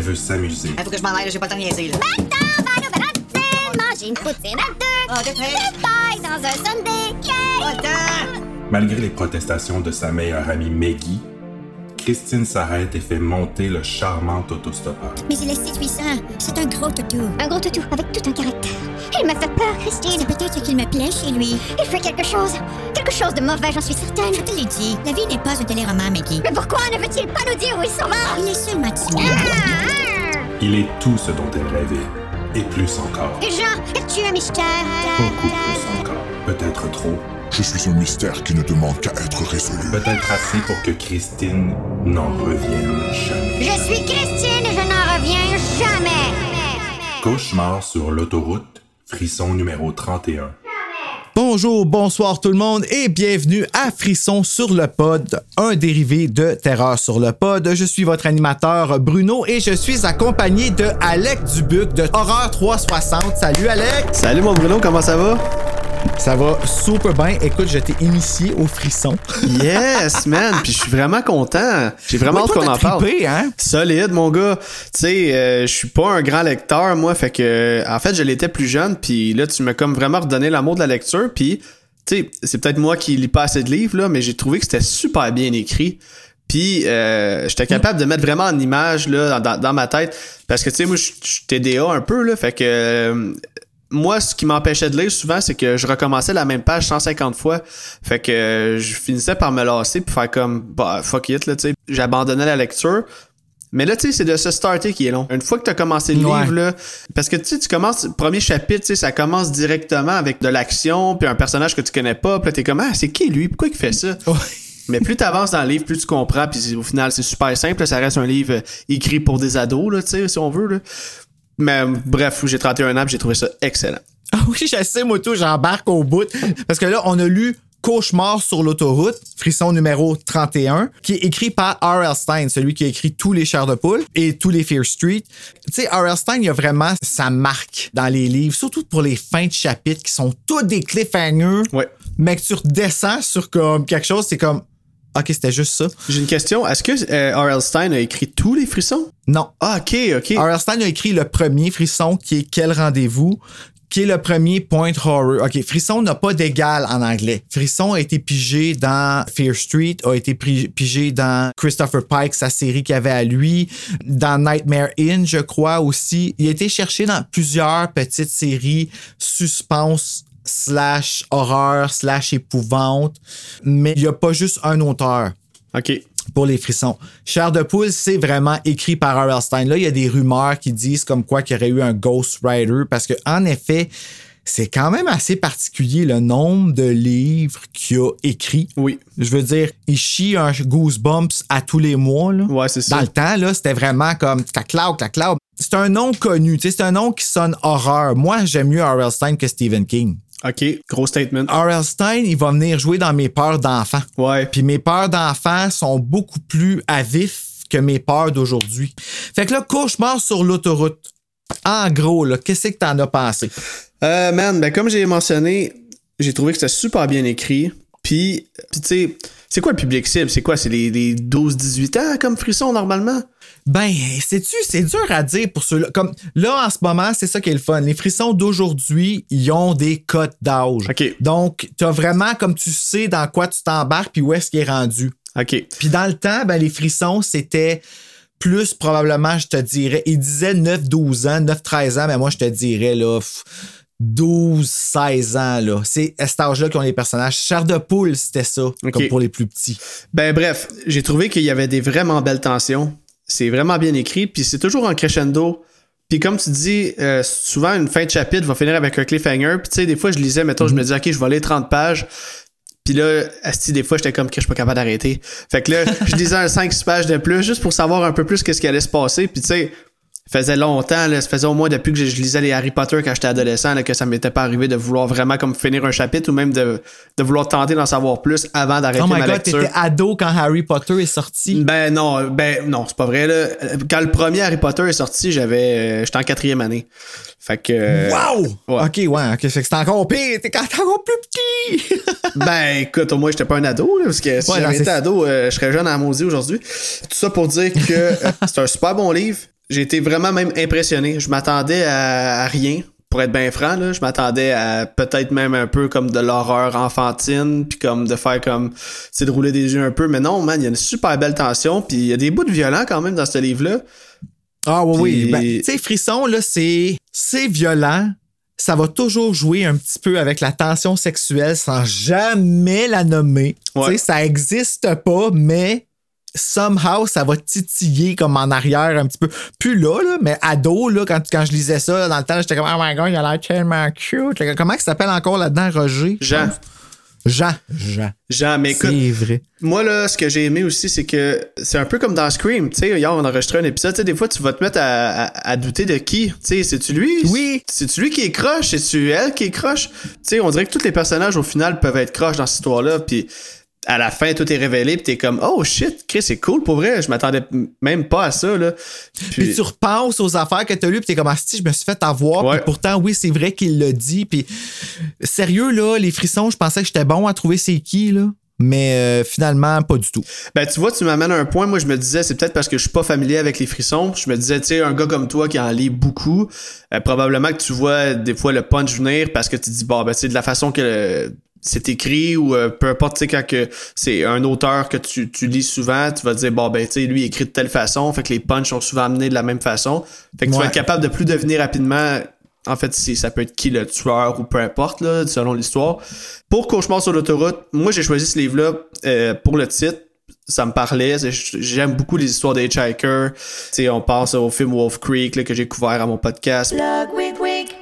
elle veut s'amuser. Il faut que je m'en aille, j'ai pas le temps de niaiser, là. Manger une poutine à deux. Oh, dans un sundae. Temps. Malgré les protestations de sa meilleure amie Maggie, Christine s'arrête et fait monter le charmant autostoppeur. Mais il est séduisant. C'est un gros toutou. Un gros toutou avec tout un caractère. Il me fait peur, Christine. C'est peut-être qu'il me plaît chez lui. Il fait quelque chose. Quelque chose de mauvais, j'en suis certaine. Je te l'ai dit, la vie n'est pas un téléroman, Maggie. Mais pourquoi ne veut-il pas nous dire où ils sont morts Il est seulement timide. Il est tout ce dont elle rêvait, et plus encore. Jean, es-tu un mystère? Beaucoup plus encore. Peut-être trop. Je suis un mystère qui ne demande qu'à être résolu. Peut-être assez pour que Christine n'en revienne jamais. Je suis Christine et je n'en reviens jamais. Cauchemar sur l'autoroute, frisson numéro 31. Bonjour, bonsoir tout le monde et bienvenue à Frisson sur le pod, un dérivé de Terreur sur le pod. Je suis votre animateur Bruno et je suis accompagné de Alec Dubuc de Horreur 360. Salut Alec! Salut mon Bruno, comment ça va? Ça va super bien. Écoute, je t'ai initié au frisson. Yes, man! Puis je suis vraiment content. J'ai vraiment hâte qu'on en parle. hein? Solide, mon gars. Tu sais, euh, je suis pas un grand lecteur, moi. Fait que, en fait, je l'étais plus jeune. Puis là, tu m'as comme vraiment redonné l'amour de la lecture. Puis, tu sais, c'est peut-être moi qui lis pas assez de livres, là, mais j'ai trouvé que c'était super bien écrit. Puis, euh, j'étais capable de mettre vraiment en image, là, dans, dans ma tête. Parce que, tu sais, moi, je je suis TDA un peu, là. Fait que, euh, moi, ce qui m'empêchait de lire souvent, c'est que je recommençais la même page 150 fois. Fait que euh, je finissais par me lasser puis faire comme bah fuck it là, tu sais. J'abandonnais la lecture. Mais là, tu sais, c'est de se starter qui est long. Une fois que tu as commencé le Ouais. livre, là, parce que tu sais, tu commences, premier chapitre, tu sais, ça commence directement avec de l'action, puis un personnage que tu connais pas, puis là, t'es comme, ah, c'est qui lui? Pourquoi il fait ça? Mais plus t'avances dans le livre, plus tu comprends, puis au final, c'est super simple. Ça reste un livre euh, écrit pour des ados, là, tu sais, si on veut. Là. Mais bref, j'ai 31 ans, j'ai trouvé ça excellent. Ah oui, je sais, moi tout, j'embarque au bout. Parce que là, on a lu Cauchemar sur l'autoroute, frisson numéro 31, qui est écrit par R.L. Stein, celui qui a écrit tous les Chers de Poule et tous les Fear Street. Tu sais, R.L. Stein, il y a vraiment sa marque dans les livres, surtout pour les fins de chapitres qui sont tous des cliffhangers. Ouais. Mais que tu redescends sur comme quelque chose, c'est comme, OK, c'était juste ça. J'ai une question. Est-ce que euh, R.L. Stein a écrit tous les frissons? Non. Ah, ok, ok. R.L. Stein a écrit le premier frisson qui est Quel rendez-vous? Qui est le premier Point Horror. OK, Frisson n'a pas d'égal en anglais. Frisson a été pigé dans Fear Street, a été pigé dans Christopher Pike, sa série qu'il avait à lui, dans Nightmare Inn, je crois aussi. Il a été cherché dans plusieurs petites séries suspense slash horreur slash épouvante, mais il n'y a pas juste un auteur Ok. pour les frissons. Chair de poule, c'est vraiment écrit par R.L. Stein. Là, il y a des rumeurs qui disent comme quoi qu'il y aurait eu un Ghost Rider parce que, en effet, c'est quand même assez particulier le nombre de livres qu'il a écrit. Oui. Je veux dire, il chie un Goosebumps à tous les mois. Là. Ouais, c'est ça. Dans le temps, là, c'était vraiment comme clac, clac, clac. C'est un nom connu, c'est un nom qui sonne horreur. Moi, j'aime mieux R.L. Stein que Stephen King. Ok, gros statement. R.L. Stein, il va venir jouer dans mes peurs d'enfants. Ouais. Puis mes peurs d'enfants sont beaucoup plus à vif que mes peurs d'aujourd'hui. Fait que là, cauchemar sur l'autoroute. En gros, là, qu'est-ce que t'en as pensé? Euh, man, ben comme j'ai mentionné, j'ai trouvé que c'était super bien écrit. Puis, puis tu sais, c'est quoi le public cible? C'est quoi? C'est les, les 12-18 ans comme frisson normalement? Ben, sais-tu, c'est dur à dire pour ceux-là. Comme là, en ce moment, c'est ça qui est le fun. Les frissons d'aujourd'hui, ils ont des cotes d'âge. OK. Donc, t'as vraiment, comme tu sais, dans quoi tu t'embarques puis où est-ce qu'il est rendu. Ok. Puis dans le temps, ben, les frissons, c'était plus probablement, je te dirais, ils disaient 9-12 ans, 9-13 ans, mais moi, je te dirais, là, 12-16 ans, là. C'est à cet âge-là qu'ils ont les personnages. Chair de poule, c'était ça, comme pour les plus petits. Ben bref, j'ai trouvé qu'il y avait des vraiment belles tensions. C'est vraiment bien écrit, puis c'est toujours en crescendo. Puis comme tu dis, euh, souvent une fin de chapitre va finir avec un cliffhanger. Puis tu sais, des fois je lisais, mettons, je me disais, ok, je vais lire 30 pages. Puis là, asti, des fois, j'étais comme que je suis pas capable d'arrêter. Fait que là, je lisais un 5-6 pages de plus juste pour savoir un peu plus qu'est-ce qui allait se passer. Puis tu sais, faisait longtemps, là, ça faisait au moins depuis que je, lisais les Harry Potter quand j'étais adolescent, là, que ça m'était pas arrivé de vouloir vraiment comme finir un chapitre ou même de, de vouloir tenter d'en savoir plus avant d'arrêter Oh my ma god, lecture. t'étais ado quand Harry Potter est sorti? Ben non, ben non, c'est pas vrai là. Quand le premier Harry Potter est sorti, j'avais, euh, j'étais en quatrième année. Fait que. euh, Wow! ouais. Ok, ouais, ok, fait que c'était encore pire, t'es encore plus petit! Ben écoute, au moins j'étais pas un ado, là, parce que si Ouais, j'avais c'est été ado, euh, je serais jeune à maudit aujourd'hui. Tout ça pour dire que c'est un super bon livre. J'ai été vraiment même impressionné. Je m'attendais à, à rien. Pour être bien franc, là, je m'attendais à peut-être même un peu comme de l'horreur enfantine, puis comme de faire comme, c'est de rouler des yeux un peu. Mais non, man, il y a une super belle tension, puis il y a des bouts de violents quand même dans ce livre-là. Ah oui, oui. Ben, tu sais, Frisson, là, c'est, c'est violent. Ça va toujours jouer un petit peu avec la tension sexuelle sans jamais la nommer. Ouais. Tu sais, ça existe pas, mais somehow, ça va titiller comme en arrière un petit peu. Plus là, là mais ado, là, quand, quand je lisais ça, dans le temps, j'étais comme, oh my god, il a l'air tellement cute. Comment il s'appelle encore là-dedans, Roger? je Jean. Jean. Jean. Jean, mais écoute, C'est vrai. Moi, là, ce que j'ai aimé aussi, c'est que c'est un peu comme dans Scream. Tu sais, hier, on a enregistré un épisode. Tu sais, des fois, tu vas te mettre à, à- à douter de qui. Tu sais, c'est-tu lui? Oui. C'est-tu lui qui est croche? C'est-tu elle qui est croche? Tu sais, on dirait que tous les personnages, au final, peuvent être croches dans cette histoire-là. Puis à la fin, tout est révélé. Puis t'es comme, oh shit, Chris, c'est cool pour vrai. Je m'attendais même pas à ça, là. Puis tu repenses aux affaires que tu as lues, puis t'es comme, ah, si, je me suis fait avoir. Ouais. Puis pourtant, oui, c'est vrai qu'il l'a dit. Puis sérieux, là, les frissons, je pensais que j'étais bon à trouver c'est qui, là. Mais euh, finalement, pas du tout. Ben, tu vois, tu m'amènes à un point. Moi, je me disais, c'est peut-être parce que je suis pas familier avec les frissons. Je me disais, tu sais, un gars comme toi qui en lit beaucoup, euh, probablement que tu vois des fois le punch venir parce que tu dis, bon, ben, tu sais, de la façon que euh, c'est écrit ou euh, peu importe, tu sais, quand que c'est un auteur que tu, tu lis souvent, tu vas te dire, bon, ben, tu sais, lui, il écrit de telle façon. Fait que les punchs sont souvent amenés de la même façon. Fait que tu vas être capable de plus deviner rapidement. En fait, si ça peut être qui le tueur ou peu importe, là, selon l'histoire. Pour Cauchemar sur l'autoroute, moi, j'ai choisi ce livre-là euh, pour le titre. Ça me parlait. J'aime beaucoup les histoires des hitchhikers. Tu sais, on pense au film Wolf Creek là, que j'ai couvert à mon podcast.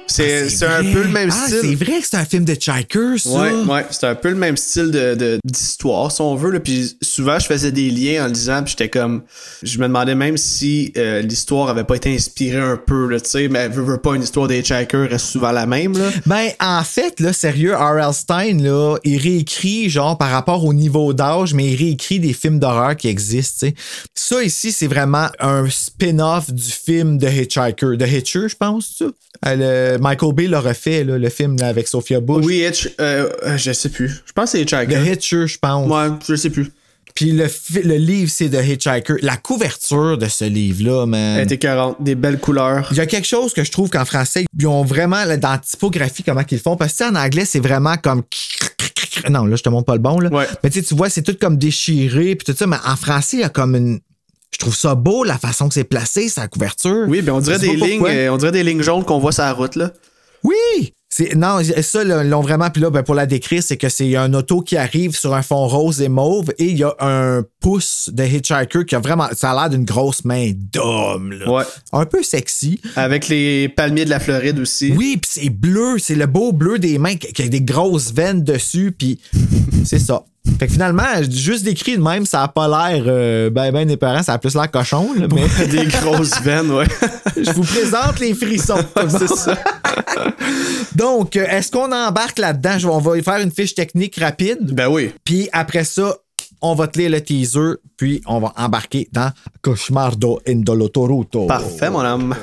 C'est c'est un peu le même ah, style. c'est vrai que c'est un film de Chiker, ça. Ouais, ouais, c'est un peu le même style de de- d'histoire, si on veut. Là. Puis souvent, je faisais des liens en le lisant, puis j'étais comme... Je me demandais même si euh, l'histoire avait pas été inspirée un peu, là, tu sais, mais veut, veut pas, une histoire des hitchhikers reste souvent la même, là. Ben, en fait, là, sérieux, R.L. Stein, là, il réécrit, genre, par rapport au niveau d'âge, mais il réécrit des films d'horreur qui existent, tu sais. Ça, ici, c'est vraiment un spin-off du film The Hitchhiker. The Hitcher, je pense, ça. Euh, le- Michael Bay l'a refait, là, le film là, avec Sophia Bush. Oui, Hitch, euh, euh, je sais plus. Je pense que c'est The Hitchhiker. Hitcher, je pense. Ouais, je sais plus. Puis le, le livre, c'est The Hitchhiker. La couverture de ce livre-là, man. Elle était 40, des belles couleurs. Il y a quelque chose que je trouve qu'en français, ils ont vraiment, là, dans la typographie, comment qu'ils font. Parce que en anglais, c'est vraiment comme. Non, là, je te montre pas le bon, là. Ouais. Mais tu vois, c'est tout comme déchiré, puis tout ça. Mais en français, il y a comme une. Je trouve ça beau, la façon que c'est placé, sa couverture. Oui, ben on dirait des lignes, euh, on dirait des lignes jaunes qu'on voit sur la route là. Oui! Non, ça, l'ont vraiment. Puis là, ben, pour la décrire, c'est que c'est un auto qui arrive sur un fond rose et mauve et il y a un pouce de Hitchhiker qui a vraiment. Ça a l'air d'une grosse main d'homme. Ouais. Un peu sexy. Avec les palmiers de la Floride aussi. Oui, puis c'est bleu, c'est le beau bleu des mains qui qui a des grosses veines dessus, puis c'est ça. Fait que finalement, juste décrit de même, ça a pas l'air euh, ben ben épeurant, ça a plus l'air cochon, là, mais des grosses veines, ouais. je vous présente les frissons. c'est ça. Donc, euh, est-ce qu'on embarque là-dedans? On va faire une fiche technique rapide, Ben oui. puis après ça, on va te lire le teaser, puis on va embarquer dans Cauchemardo Indolotoruto. Parfait, mon homme.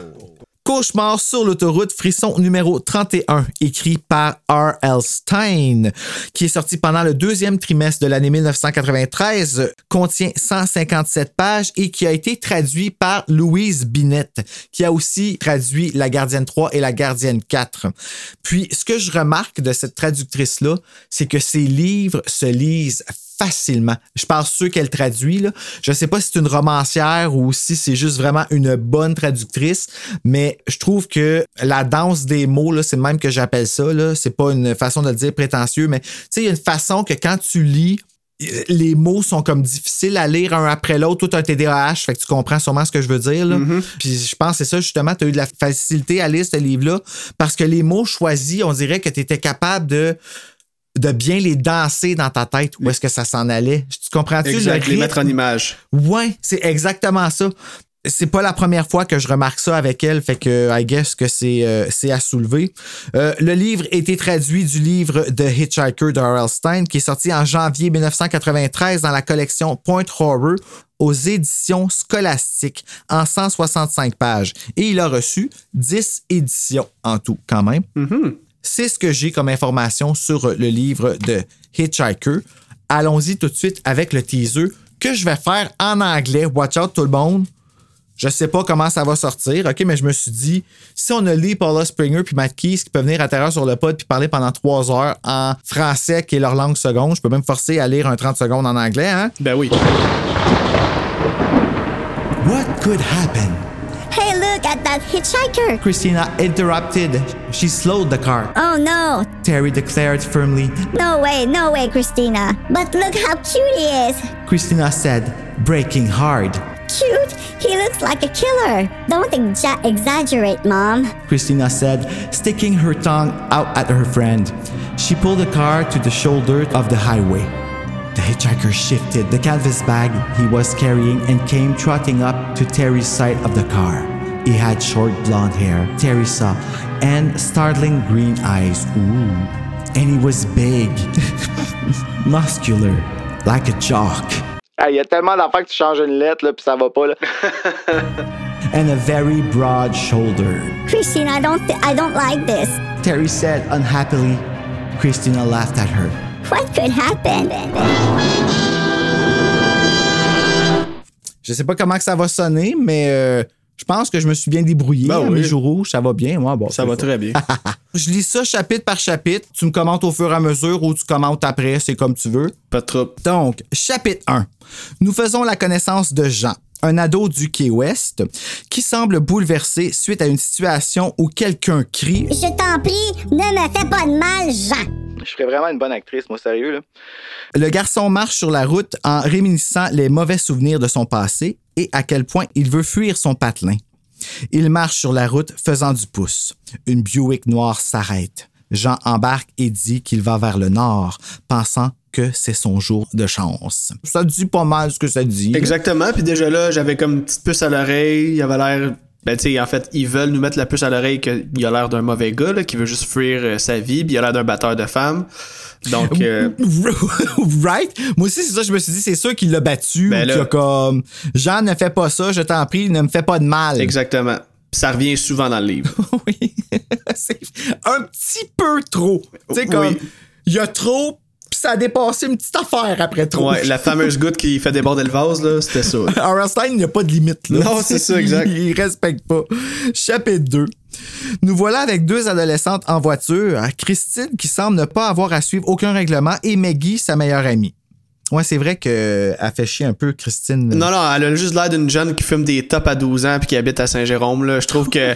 Cauchemar sur l'autoroute, frisson numéro 31, écrit par R.L. Stein, qui est sorti pendant le deuxième trimestre de l'année 1993, contient 157 pages et qui a été traduit par Louise Binette, qui a aussi traduit La Gardienne 3 et La Gardienne 4. Puis, ce que je remarque de cette traductrice-là, c'est que ses livres se lisent facilement. Je parle ceux qu'elle traduit. Là. Je sais pas si c'est une romancière ou si c'est juste vraiment une bonne traductrice, mais je trouve que la danse des mots, là, c'est le même que j'appelle ça. Là. C'est pas une façon de le dire prétentieux, mais tu sais, il y a une façon que quand tu lis, les mots sont comme difficiles à lire un après l'autre, tout un TDAH, fait que tu comprends sûrement ce que je veux dire. Là. Puis je pense que c'est ça, justement, tu as eu de la facilité à lire ce livre-là, parce que les mots choisis, on dirait que tu étais capable de de bien les danser dans ta tête où est-ce que ça s'en allait. Tu comprends-tu le Exact, les rythme? mettre en image. Ouais, c'est exactement ça. c'est pas la première fois que je remarque ça avec elle, fait que I guess que c'est euh, c'est à soulever. Euh, le livre a été traduit du livre The Hitchhiker de R.L. Stein, qui est sorti en janvier 1993 dans la collection Point Horror aux éditions scolastiques en 165 pages. Et il a reçu 10 éditions en tout, quand même. C'est ce que j'ai comme information sur le livre de Hitchhiker. Allons-y tout de suite avec le teaser que je vais faire en anglais. Watch out tout le monde. Je sais pas comment ça va sortir, OK, mais je me suis dit, si on a Lee, Paula Springer puis Matt Keys qui peuvent venir à terre sur le pod puis parler pendant trois heures en français, qui est leur langue seconde, je peux même forcer à lire un 30 secondes en anglais, hein? Ben oui. What could happen? Hey, look at that hitchhiker. Christina interrupted. She slowed the car. Oh no. Terry declared firmly. No way, no way, Christina. But look how cute he is. Christina said, breaking hard. Cute? He looks like a killer. Don't exa- exaggerate, Mom. Christina said, sticking her tongue out at her friend. She pulled the car to the shoulder of the highway. The hitchhiker shifted the canvas bag he was carrying and came trotting up to Terry's side of the car. He had short blonde hair, Terry saw, and startling green eyes. Ooh. And he was big, muscular, like a jock. Il y a tellement d'affaires que tu changes une lettre, là, puis ça va pas, là. and a very broad shoulder. Christina, I don't, th- I don't like this. Terry said unhappily. Christina laughed at her. What could happen? Je sais pas comment que ça va sonner, mais euh, je pense que je me suis bien débrouillé. Ben à oui. Mes jours rouges, ça va bien. Moi, bon, Ça va très bien. Je lis ça chapitre par chapitre. Tu me commentes au fur et à mesure ou tu commentes après, c'est comme tu veux. Pas de trouble. Donc, chapitre 1. Nous faisons la connaissance de Jean, un ado du Key West, qui semble bouleversé suite à une situation où quelqu'un crie Je t'en prie, ne me fais pas de mal, Jean. Je ferais vraiment une bonne actrice, moi, sérieux, là. Le garçon marche sur la route en réminiscant les mauvais souvenirs de son passé et à quel point il veut fuir son patelin. Il marche sur la route faisant du pouce. Une Buick noire s'arrête. Jean embarque et dit qu'il va vers le nord, pensant que c'est son jour de chance. Ça dit pas mal ce que ça dit. Exactement. Puis déjà là, j'avais comme une petite puce à l'oreille. Il avait l'air. Ben, tu sais, en fait, ils veulent nous mettre la puce à l'oreille qu'il a l'air d'un mauvais gars, là, qui veut juste fuir euh, sa vie, puis il a l'air d'un batteur de femmes. Donc, euh, right? Moi aussi, c'est ça, je me suis dit, c'est sûr qu'il l'a battu. Ben là- a comme, Jean, ne fais pas ça, je t'en prie, ne me fais pas de mal. exactement. Ça revient souvent dans le livre. oui. c'est un petit peu trop. Tu sais, comme, il y a trop, ça a dépassé une petite affaire après trop. Ouais, la fameuse goutte qui fait déborder le vase, là, c'était ça. R.L. Stein, il n'y a pas de limite. Là. Non, c'est ça, exact. Il, il respecte pas. Chapitre 2. Nous voilà avec deux adolescentes en voiture. Christine, qui semble ne pas avoir à suivre aucun règlement, et Maggie, sa meilleure amie. Ouais, c'est vrai qu'elle fait chier un peu, Christine. Non, non, elle a juste l'air d'une jeune qui fume des tops à 12 ans puis qui habite à Saint-Jérôme, là. Je trouve que. euh,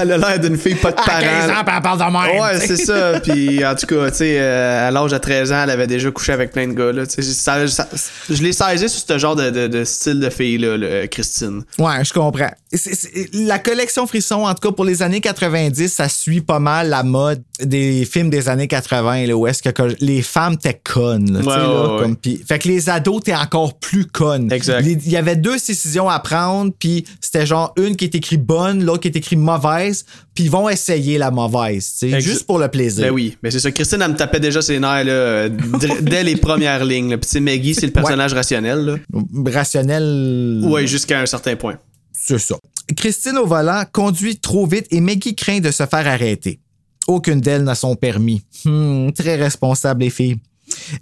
elle a l'air d'une fille pas de À 15 parents. ans, puis elle parle de même. Ouais, c'est ça. Puis en tout cas, tu sais, euh, à l'âge de 13 ans, elle avait déjà couché avec plein de gars. Là. Tu sais, ça- ça- je l'ai saisi sur ce genre de, de- de style de fille-là, là, Christine. Ouais, je comprends. C'est- c'est- la collection Frisson, en tout cas pour les années 90, ça suit pas mal la mode des films des années 80, là, où est-ce que les femmes t'es connes. là, Ouais, là, ouais, comme, ouais. pis- fait que les ados, t'es encore plus connes. Exact. Il y avait deux décisions à prendre, puis c'était genre une qui est écrite bonne, l'autre qui est écrite mauvaise, puis ils vont essayer la mauvaise, tu juste pour le plaisir. Ben oui, mais c'est ça. Christine, elle me tapait déjà ses nerfs là, dès les premières lignes. Puis Maggie, c'est le personnage rationnel. Là. Rationnel. Ouais, jusqu'à un certain point. C'est ça. Christine au volant conduit trop vite et Maggie craint de se faire arrêter. Aucune d'elles n'a son permis. Hmm, très responsable, les filles.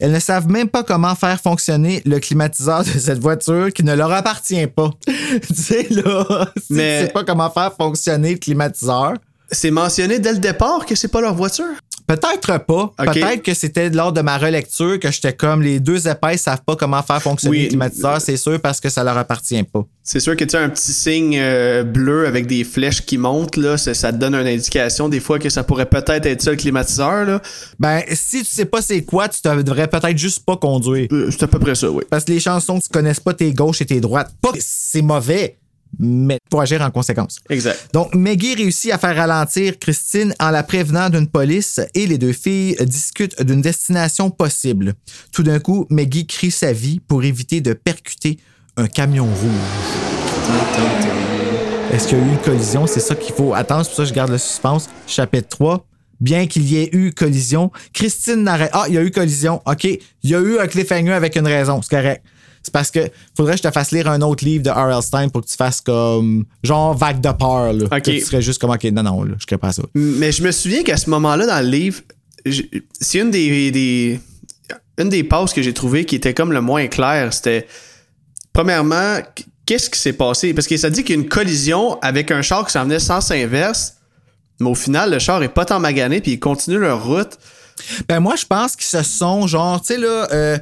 Elles ne savent même pas comment faire fonctionner le climatiseur de cette voiture qui ne leur appartient pas. tu sais, là, Mais- tu sais pas comment faire fonctionner le climatiseur. C'est mentionné dès le départ que c'est pas leur voiture? Peut-être pas. Peut-être que c'était lors de ma relecture que j'étais comme les deux épaisses savent pas comment faire fonctionner Oui. le climatiseur, c'est sûr, parce que ça leur appartient pas. C'est sûr que tu as un petit signe euh, bleu avec des flèches qui montent, là, ça, ça te donne une indication des fois que ça pourrait peut-être être ça le climatiseur. Là. Ben, si tu sais pas c'est quoi, tu te devrais peut-être juste pas conduire. Euh, c'est à peu près ça, oui. Parce que les chansons, tu connaisses pas tes gauches et tes droites. Pas c'est mauvais, mais faut agir en conséquence. Exact. Donc, Maggie réussit à faire ralentir Christine en la prévenant d'une police et les deux filles discutent d'une destination possible. Tout d'un coup, Maggie crie sa vie pour éviter de percuter un camion rouge. Est-ce qu'il y a eu une collision? C'est ça qu'il faut attendre. C'est pour ça que je garde le suspense. Chapitre 3. Bien qu'il y ait eu collision, Christine n'arrête. Ah, il y a eu collision. OK. Il y a eu un cliffhanger avec une raison. C'est correct. C'est parce que faudrait que je te fasse lire un autre livre de R.L. Stein pour que tu fasses comme genre vague de peur. Là, OK. Que tu serais juste comme OK, non, non, là, je ne pas ça. Mais je me souviens qu'à ce moment-là, dans le livre, c'est une des, des- une des passes que j'ai trouvées qui était comme le moins clair. C'était, premièrement, qu'est-ce qui s'est passé? Parce que ça dit qu'il y a une collision avec un char qui s'en venait sens inverse, mais au final, le char est pas tant magané, puis ils continuent leur route. Ben moi, je pense qu'ils se sont genre, tu sais, là, euh,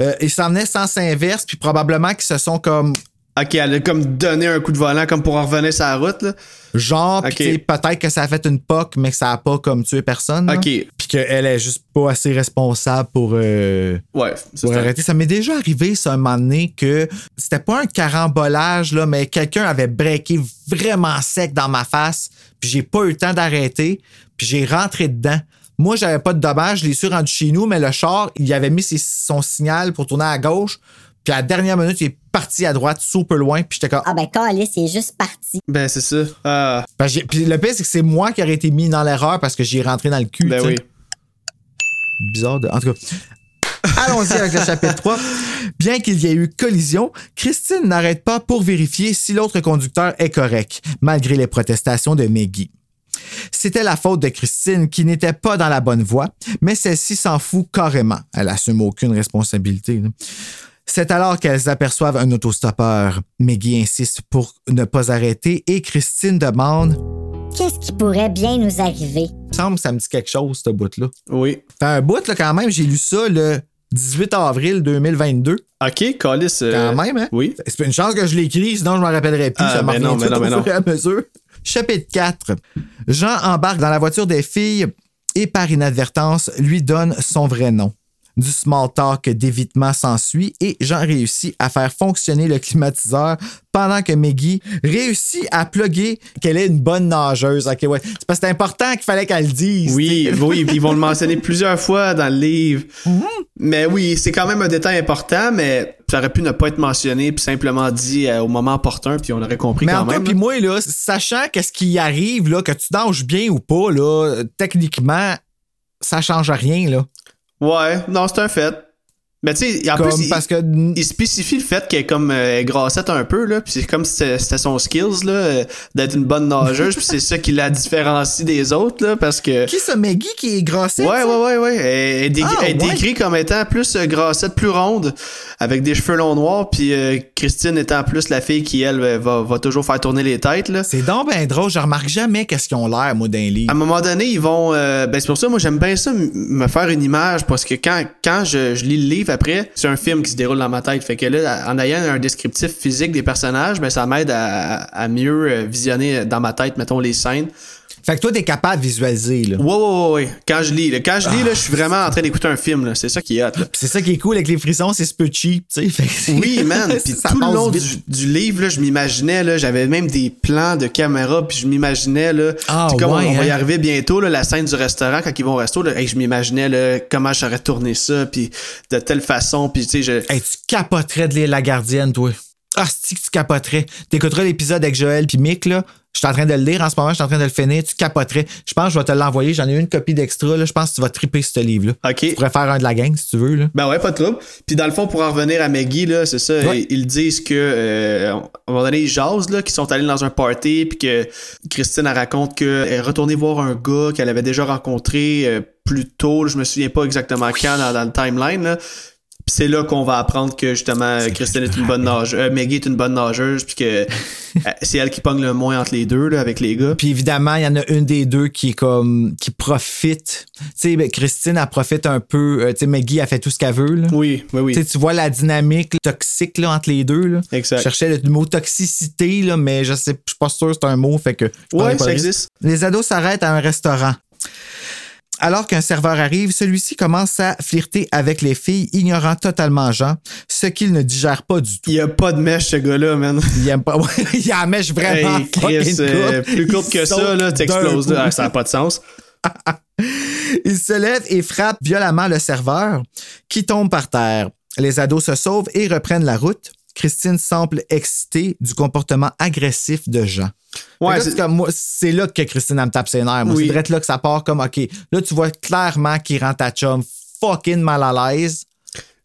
euh, ils s'en venaient sens inverse, puis probablement qu'ils se sont comme Ok, elle a comme donné un coup de volant comme pour en revenir sur la route, là. genre, peut-être que ça a fait une poque, mais que ça a pas comme tué personne. Ok. Puis qu'elle est juste pas assez responsable pour, euh, Ouais, pour ça. arrêter. Ça m'est déjà arrivé, ça, un moment donné, que c'était pas un carambolage, là, mais quelqu'un avait breaké vraiment sec dans ma face, puis j'ai pas eu le temps d'arrêter, puis j'ai rentré dedans. Moi, j'avais pas de dommage, je l'ai su rendu chez nous, mais le char, il avait mis ses- son signal pour tourner à gauche, puis à la dernière minute, il est parti à droite, super loin, puis j'étais comme. Ah ben, Calis, il est juste parti. Ben, c'est ça. Ah, Ben, j'ai- Puis le pire, c'est que c'est moi qui aurais été mis dans l'erreur parce que j'ai rentré dans le cul. ben tu sais. oui. Bizarre de. En tout cas. Allons-y avec le chapitre 3. Bien qu'il y ait eu collision, Christine n'arrête pas pour vérifier si l'autre conducteur est correct, malgré les protestations de Maggie. C'était la faute de Christine qui n'était pas dans la bonne voie, mais celle-ci s'en fout carrément. Elle assume aucune responsabilité. là. C'est alors qu'elles aperçoivent un autostoppeur. Maggie insiste pour ne pas arrêter et Christine demande Qu'est-ce qui pourrait bien nous arriver? Il me semble que ça me dit quelque chose, ce bout-là. Oui. Fait un bout, là, quand même, j'ai lu ça le 18 avril 2022. Ok, Callis. euh, Quand même, hein? Oui. C'est une chance que je l'écris, sinon je m'en rappellerai plus. Ah, ça m'a ben non, tout non, au fur et à mesure. Chapitre 4. Jean embarque dans la voiture des filles et par inadvertance lui donne son vrai nom. Du small talk d'évitement s'ensuit et Jean réussit à faire fonctionner le climatiseur pendant que Maggie réussit à plugger qu'elle est une bonne nageuse. Ouais. C'est parce que c'est important qu'il fallait qu'elle le dise. Oui, oui, ils vont le mentionner plusieurs fois dans le livre. Mhm. Mais oui, c'est quand même un détail important, mais ça aurait pu ne pas être mentionné puis simplement dit euh, au moment opportun, puis on aurait compris Mais quand en même. puis moi, là, sachant qu'est-ce qui arrive, là, que tu nages bien ou pas, là, techniquement, ça change rien, là. Ouais, non, c'est un fait. Mais tu sais, en Comme plus, il, parce que. il spécifie le fait qu'elle est comme euh, grassette un peu, là, puis c'est comme si c'était son skills, là, euh, d'être une bonne nageuse, puis c'est ça qui la différencie des autres, là, parce que... Qui ce Maggie qui est grassé? Ouais, ouais, ouais, ouais. Elle est, dé- Ah, elle ouais. décrite comme étant plus euh, grassette, plus ronde, avec des cheveux longs noirs, puis euh, Christine étant plus la fille qui, elle, euh, va, va toujours faire tourner les têtes, là. C'est donc ben drôle. Je remarque jamais qu'est-ce qu'ils ont l'air, moi, d'un À livre. un moment donné, ils vont. ben c'est pour ça, moi j'aime bien ça, me faire une image, parce que quand, quand je, je lis le livre après, c'est un film qui se déroule dans ma tête. Fait que là, en ayant un descriptif physique des personnages, ben ça m'aide à, mieux euh, visionner dans ma tête, mettons, les scènes. Fait que toi, t'es capable de visualiser, là. Ouais, ouais, ouais, ouais. Quand je lis, là, quand je lis, là, je suis vraiment en train d'écouter un film, là. C'est ça qui est hot, C'est ça qui est cool avec les frissons, c'est peu cheap, tu sais. Oui, man. Puis tout le long du, livre, là, je m'imaginais, là, j'avais même des plans de caméra, puis je m'imaginais, là, Ah, comme on- ouais, on, va y hein? arriver bientôt, là, la scène du restaurant, quand ils vont au resto, là, hey, je m'imaginais, là, comment j'aurais tourné ça, puis de telle façon, puis tu sais, je... Hey, tu capoterais de lire La Gardienne, toi. Ah, que tu capoterais. T'écouteras l'épisode avec Joël puis Mick, là. Je suis en train de le lire en ce moment, je suis en train de le finir. Tu capoterais. Je pense que je vais te l'envoyer. J'en ai une copie d'extra. Je pense que tu vas triper ce livre-là. OK. Tu pourrais faire un de la gang, si tu veux, là. Ben ouais, pas de trouble. Puis dans le fond, pour en revenir à Maggie, là, c'est ça, Ouais. ils, ils disent que euh, à un moment donné, ils jasent, là, qu'ils sont allés dans un party, puis que Christine elle raconte qu'elle est retournée voir un gars qu'elle avait déjà rencontré euh, plus tôt, là, je me souviens pas exactement quand dans, dans le timeline, là. C'est là qu'on va apprendre que justement Christine est une bonne nageuse, euh, Maggie est une bonne nageuse, puis que euh, c'est elle qui pogne le moins entre les deux là, avec les gars. Puis évidemment, il y en a une des deux qui est comme qui profite. Tu sais, ben, Christine, elle profite un peu. euh, tu sais, Maggie, elle fait tout ce qu'elle veut. Là. Oui, oui, oui. Tu vois la dynamique toxique là, entre les deux. Là. Exact. Je cherchais le mot toxicité, là, mais je sais, je suis pas sûr c'est un mot, fait que. Ouais, ça risque. existe. Les ados s'arrêtent à un restaurant. Alors qu'un serveur arrive, celui-ci commence à flirter avec les filles, ignorant totalement Jean, ce qu'il ne digère pas du tout. Il a pas de mèche ce gars-là, man. Il aime pas. Il en mèche vraiment Hey, fucking Chris, euh, courte. plus courte que ça, là, t'exploses là. Ah, Ça n'a pas de sens. Il se lève et frappe violemment le serveur, qui tombe par terre. Les ados se sauvent et reprennent la route. Christine semble excitée du comportement agressif de Jean. Ouais, là, c'est- comme moi, c'est là que Christine elle me tape ses nerfs. Moi, Oui. c'est là que ça part comme OK. Là, tu vois clairement qu'il rend ta chum fucking mal à l'aise.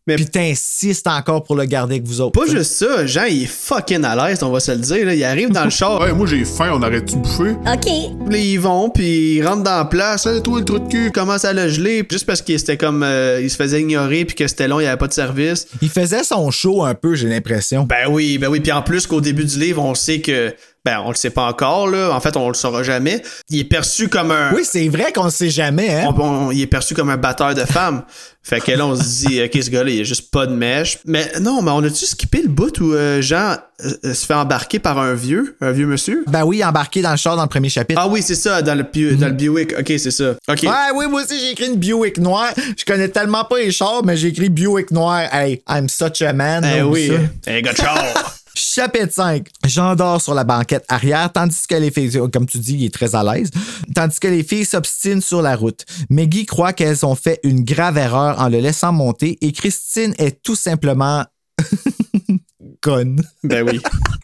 Mais- Puis t'insistes encore pour le garder avec vous autres. Pas juste ça, Jean, il est fucking à l'aise, on va se le dire. Là. Il arrive dans le char, Ouais, moi j'ai faim, on arrête-tu de bouffer? OK. là, ils vont, puis ils rentrent dans la place. Hey, toi, le trou de cul, commence à le geler. Juste parce qu'il était comme. euh, il se faisait ignorer, puis que c'était long, il n'y avait pas de service. Il faisait son show un peu, j'ai l'impression. Ben oui, ben oui. Puis en plus qu'au début du livre, on sait que. Ben, on le sait pas encore, là. En fait, on le saura jamais. Il est perçu comme un. Oui, c'est vrai qu'on ne sait jamais, hein? on- on- il est perçu comme un batteur de femmes. fait que là, on se dit, OK, ce gars-là, il a juste pas de mèche. Mais non, mais on a-tu skippé le bout où euh, Jean euh, euh, se fait embarquer par un vieux, un vieux monsieur? Ben oui, embarqué dans le char dans le premier chapitre. Ah oui, c'est ça, dans le, Pu- dans le Buick. OK, c'est ça. OK. Ouais, oui, moi aussi, j'ai écrit une Buick noire. Je connais tellement pas les chars, mais j'ai écrit Buick noir. Hey, I'm such a man. Eh là, oui, un gars de char. Chapitre 5. Jean dort sur la banquette arrière, tandis que les filles, comme tu dis, il est très à l'aise, tandis que les filles s'obstinent sur la route. Maggie croit qu'elles ont fait une grave erreur en le laissant monter et Christine est tout simplement conne. ben oui.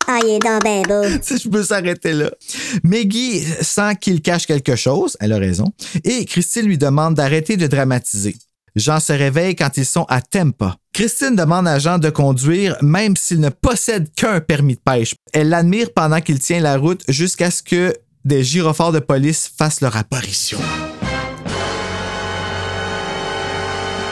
Ah, il est donc ben beau. si je peux s'arrêter là. Maggie sent qu'il cache quelque chose, elle a raison, et Christine lui demande d'arrêter de dramatiser. Jean se réveille quand ils sont à Tempa. Christine demande à Jean de conduire même s'il ne possède qu'un permis de pêche. Elle l'admire pendant qu'il tient la route jusqu'à ce que des gyrophares de police fassent leur apparition.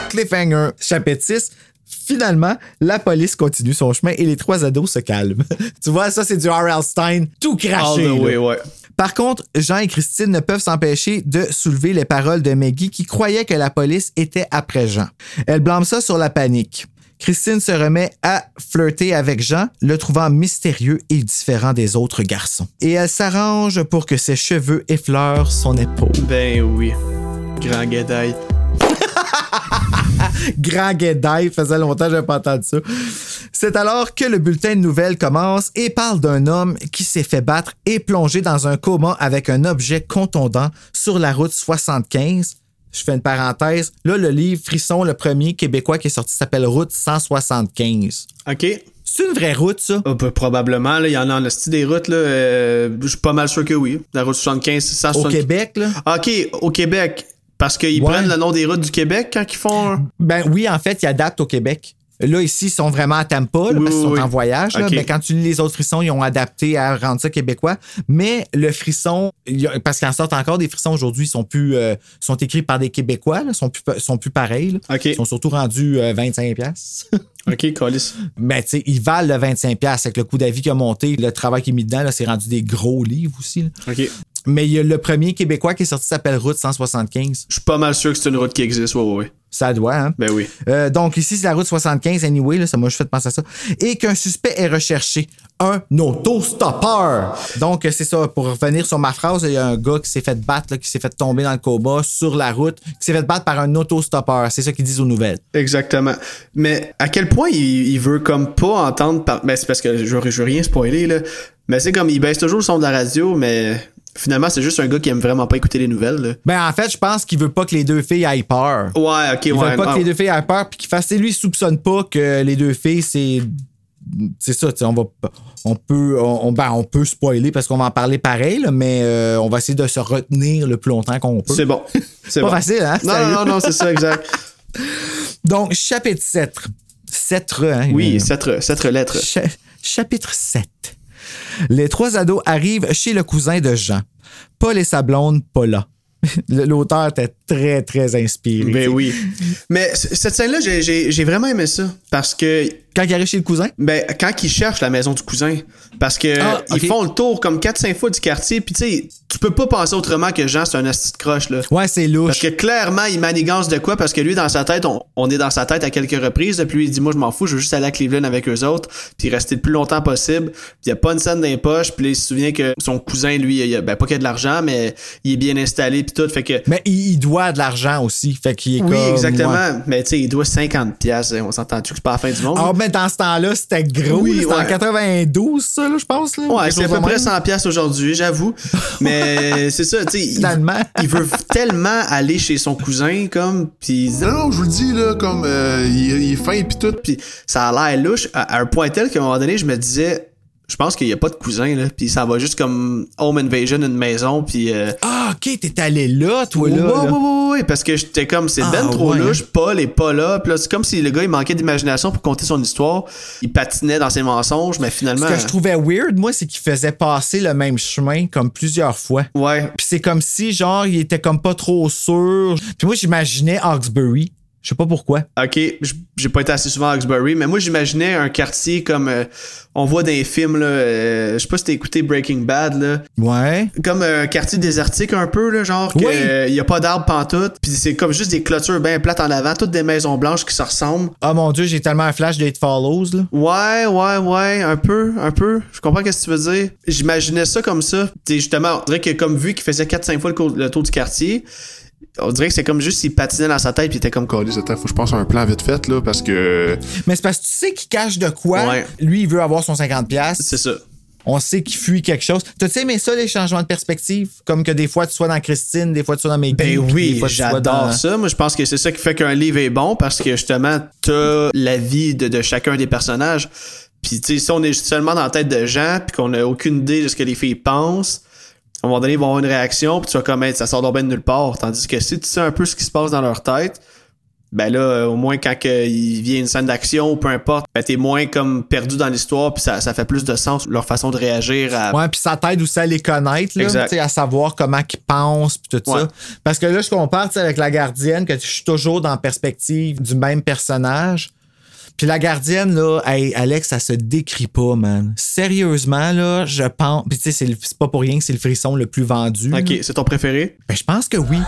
Cliffhanger, chapitre 6. Finalement, la police continue son chemin et les trois ados se calment. tu vois, ça, c'est du R.L. Stein tout All craché. way, ouais. Par contre, Jean et Christine ne peuvent s'empêcher de soulever les paroles de Maggie qui croyait que la police était après Jean. Elle blâme ça sur la panique. Christine se remet à flirter avec Jean, le trouvant mystérieux et différent des autres garçons. Et elle s'arrange pour que ses cheveux effleurent son épaule. Ben oui. Grand guédaille. Grand guédaille, faisait longtemps que j'avais pas entendu ça. C'est alors que le bulletin de nouvelles commence et parle d'un homme qui s'est fait battre et plongé dans un coma avec un objet contondant sur la route 75. Je fais une parenthèse. Là, le livre Frisson, le premier québécois qui est sorti, s'appelle Route 175. OK. C'est une vraie route, ça? Ah, ben, probablement, là, il y en a en esti des routes, là. euh, je suis pas mal sûr que oui. La route 75, Au 175. Québec, là? OK, au Québec. Parce qu'ils Ouais. prennent le nom des routes du Québec quand ils font. Ben oui, en fait, ils adaptent au Québec. Là, ici, ils sont vraiment à Tampa, là, Oui, parce qu'ils oui, sont oui. en voyage. là. Mais quand tu lis les autres frissons, ils ont adapté à rendre ça québécois. Mais le frisson, parce qu'en sortent encore des frissons aujourd'hui, ils sont plus euh, sont écrits par des Québécois, là, sont plus sont plus pareils. Ils sont surtout rendus euh, 25 pièces. OK, Colis. Mais tu sais, ils valent le 25 pièces avec le coût d'avis qui a monté, le travail qui est mis dedans, c'est rendu des gros livres aussi. là. OK. Mais il y a le premier Québécois qui est sorti s'appelle Route 175. Je suis pas mal sûr que c'est une route qui existe, ouais, ouais. Ça doit, hein? Ben oui. Euh, donc ici, c'est la route 75, anyway, là, ça m'a juste fait penser à ça. Et qu'un suspect est recherché. Un autostoppeur. Donc, euh, c'est ça, pour revenir sur ma phrase, il y a un gars qui s'est fait battre, là, qui s'est fait tomber dans le coma sur la route, qui s'est fait battre par un autostoppeur. C'est ça qu'ils disent aux nouvelles. Exactement. Mais à quel point il, il veut comme pas entendre par... Ben c'est parce que je, je veux rien spoiler, là. Mais c'est comme, il baisse toujours le son de la radio, mais finalement, c'est juste un gars qui aime vraiment pas écouter les nouvelles, là. Ben, en fait, je pense qu'il veut pas que les deux filles aient peur. Ouais, ok, Il ouais. veut pas que les deux filles aient peur, puis qu'il fasse. Lui, il soupçonne pas que les deux filles, c'est. C'est ça, tu sais, on va. On peut. On, ben, on peut spoiler parce qu'on va en parler pareil, là, mais euh, on va essayer de se retenir le plus longtemps qu'on peut. C'est bon. C'est pas bon. facile, hein? Non, non, non, non, c'est ça, exact. Donc, chapitre 7. 7 hein? Oui, Euh, cette, cette lettre. cha- chapitre 7. Les trois ados arrivent chez le cousin de Jean. Paul et sa blonde, Paula. L'auteur était très, très inspiré. Ben oui. Mais cette scène-là, j'ai- vraiment aimé ça. Parce que Quand il arrive chez le cousin, Ben, quand ils cherchent la maison du cousin, parce que Ah, ils font le tour comme 4-5 fois du quartier, puis tu sais, tu peux pas penser autrement que Jean, c'est un asti de croche, là. ouais, c'est Parce louche. que clairement, il manigance de quoi? Parce que lui, dans sa tête, on, on est dans sa tête à quelques reprises. Puis lui, il dit, moi, je m'en fous, je veux juste aller à Cleveland avec eux autres, puis rester le plus longtemps possible. Puis il y a pas une scène poches. Puis là, il se souvient que son cousin, lui, il a, ben, pas qu'il a de l'argent, mais il est bien installé, puis tout. Fait que. Mais il, il doit de l'argent aussi. Fait qu'il est oui, comme, exactement. ouais. Mais tu sais, il doit 50$. piastres. On s'entend-tu que c'est pas la fin du monde? Ah, mais dans ce temps-là, c'était gros. Oui, c'était en ouais. 92, ça. je pense. Là, Ouais, c'est à peu près même. 100 pièces aujourd'hui, j'avoue. Mais c'est ça, tu sais, il, Finalement. il veut tellement aller chez son cousin, comme, pis Non, non, je vous le dis, là, comme euh, il, il est fin pis tout. Ça a l'air louche à, à un point tel qu'à un moment donné, je me disais, je pense qu'il y a pas de cousin, là. Puis ça va juste comme home invasion, une maison, puis... Euh, Ah, ok, t'es allé là, toi, là. ouais, ouais, ouais, parce que j'étais comme, c'est Ah, ben trop ouais, louche, Paul est pas là. Puis là, c'est comme si le gars, il manquait d'imagination pour conter son histoire. Il patinait dans ses mensonges, mais finalement... Ce que je trouvais weird, moi, c'est qu'il faisait passer le même chemin comme plusieurs fois. Ouais, Puis c'est comme si, genre, il était comme pas trop sûr. Puis moi, j'imaginais Hawkesbury. Je sais pas pourquoi. Ok, j'ai pas été assez souvent à Hawkesbury, mais moi j'imaginais un quartier comme euh, on voit dans les films là, euh, je sais pas si t'as écouté Breaking Bad là, Ouais. comme un quartier désertique un peu là, genre que Oui. euh, y a pas d'arbres pantoute, puis c'est comme juste des clôtures bien plates en avant, toutes des maisons blanches qui se ressemblent. Ah mon dieu, j'ai tellement un flash de It Follows, là. Ouais, ouais, ouais, un peu, un peu. Je comprends ce que tu veux dire. J'imaginais ça comme ça. T'sais, justement, on dirait que comme vu qu'il faisait 4-5 fois le, cour- le tour du quartier, on dirait que c'est comme juste s'il patinait dans sa tête puis il était comme Calais, attends, faut que je pense à un plan vite fait, là, parce que. Mais c'est parce que tu sais qu'il cache de quoi. Ouais. Lui, il veut avoir son 50$. piastres. c'est ça. On sait qu'il fuit quelque chose. T'as-tu aimé ça, les changements de perspective? Comme que des fois, tu sois dans Christine, des fois, tu sois dans Maggie. Ben oui, tu j'adore dans- ça. Moi, je pense que c'est ça qui fait qu'un livre est bon parce que justement, t'as la vie de, de chacun des personnages. Puis, tu sais, si on est seulement dans la tête de gens puis qu'on n'a aucune idée de ce que les filles pensent, à un moment donné, ils vont avoir une réaction puis tu vas comme ça sort donc de nulle part. Tandis que si tu sais un peu ce qui se passe dans leur tête, ben là, euh, au moins quand que il vient une scène d'action ou peu importe, ben t'es moins comme perdu dans l'histoire puis ça, ça fait plus de sens leur façon de réagir à. Ouais, puis ça t'aide aussi à les connaître, là, à savoir comment ils pensent, puis tout Ouais. ça. Parce que là, je compare avec la gardienne, que je suis toujours dans la perspective du même personnage. Puis la gardienne, là, hey, Alex, ça se décrit pas, man. Sérieusement, là, je pense. Puis tu sais, c'est pas pour rien que c'est le frisson le plus vendu. Ok, c'est ton préféré? Ben, je pense que oui.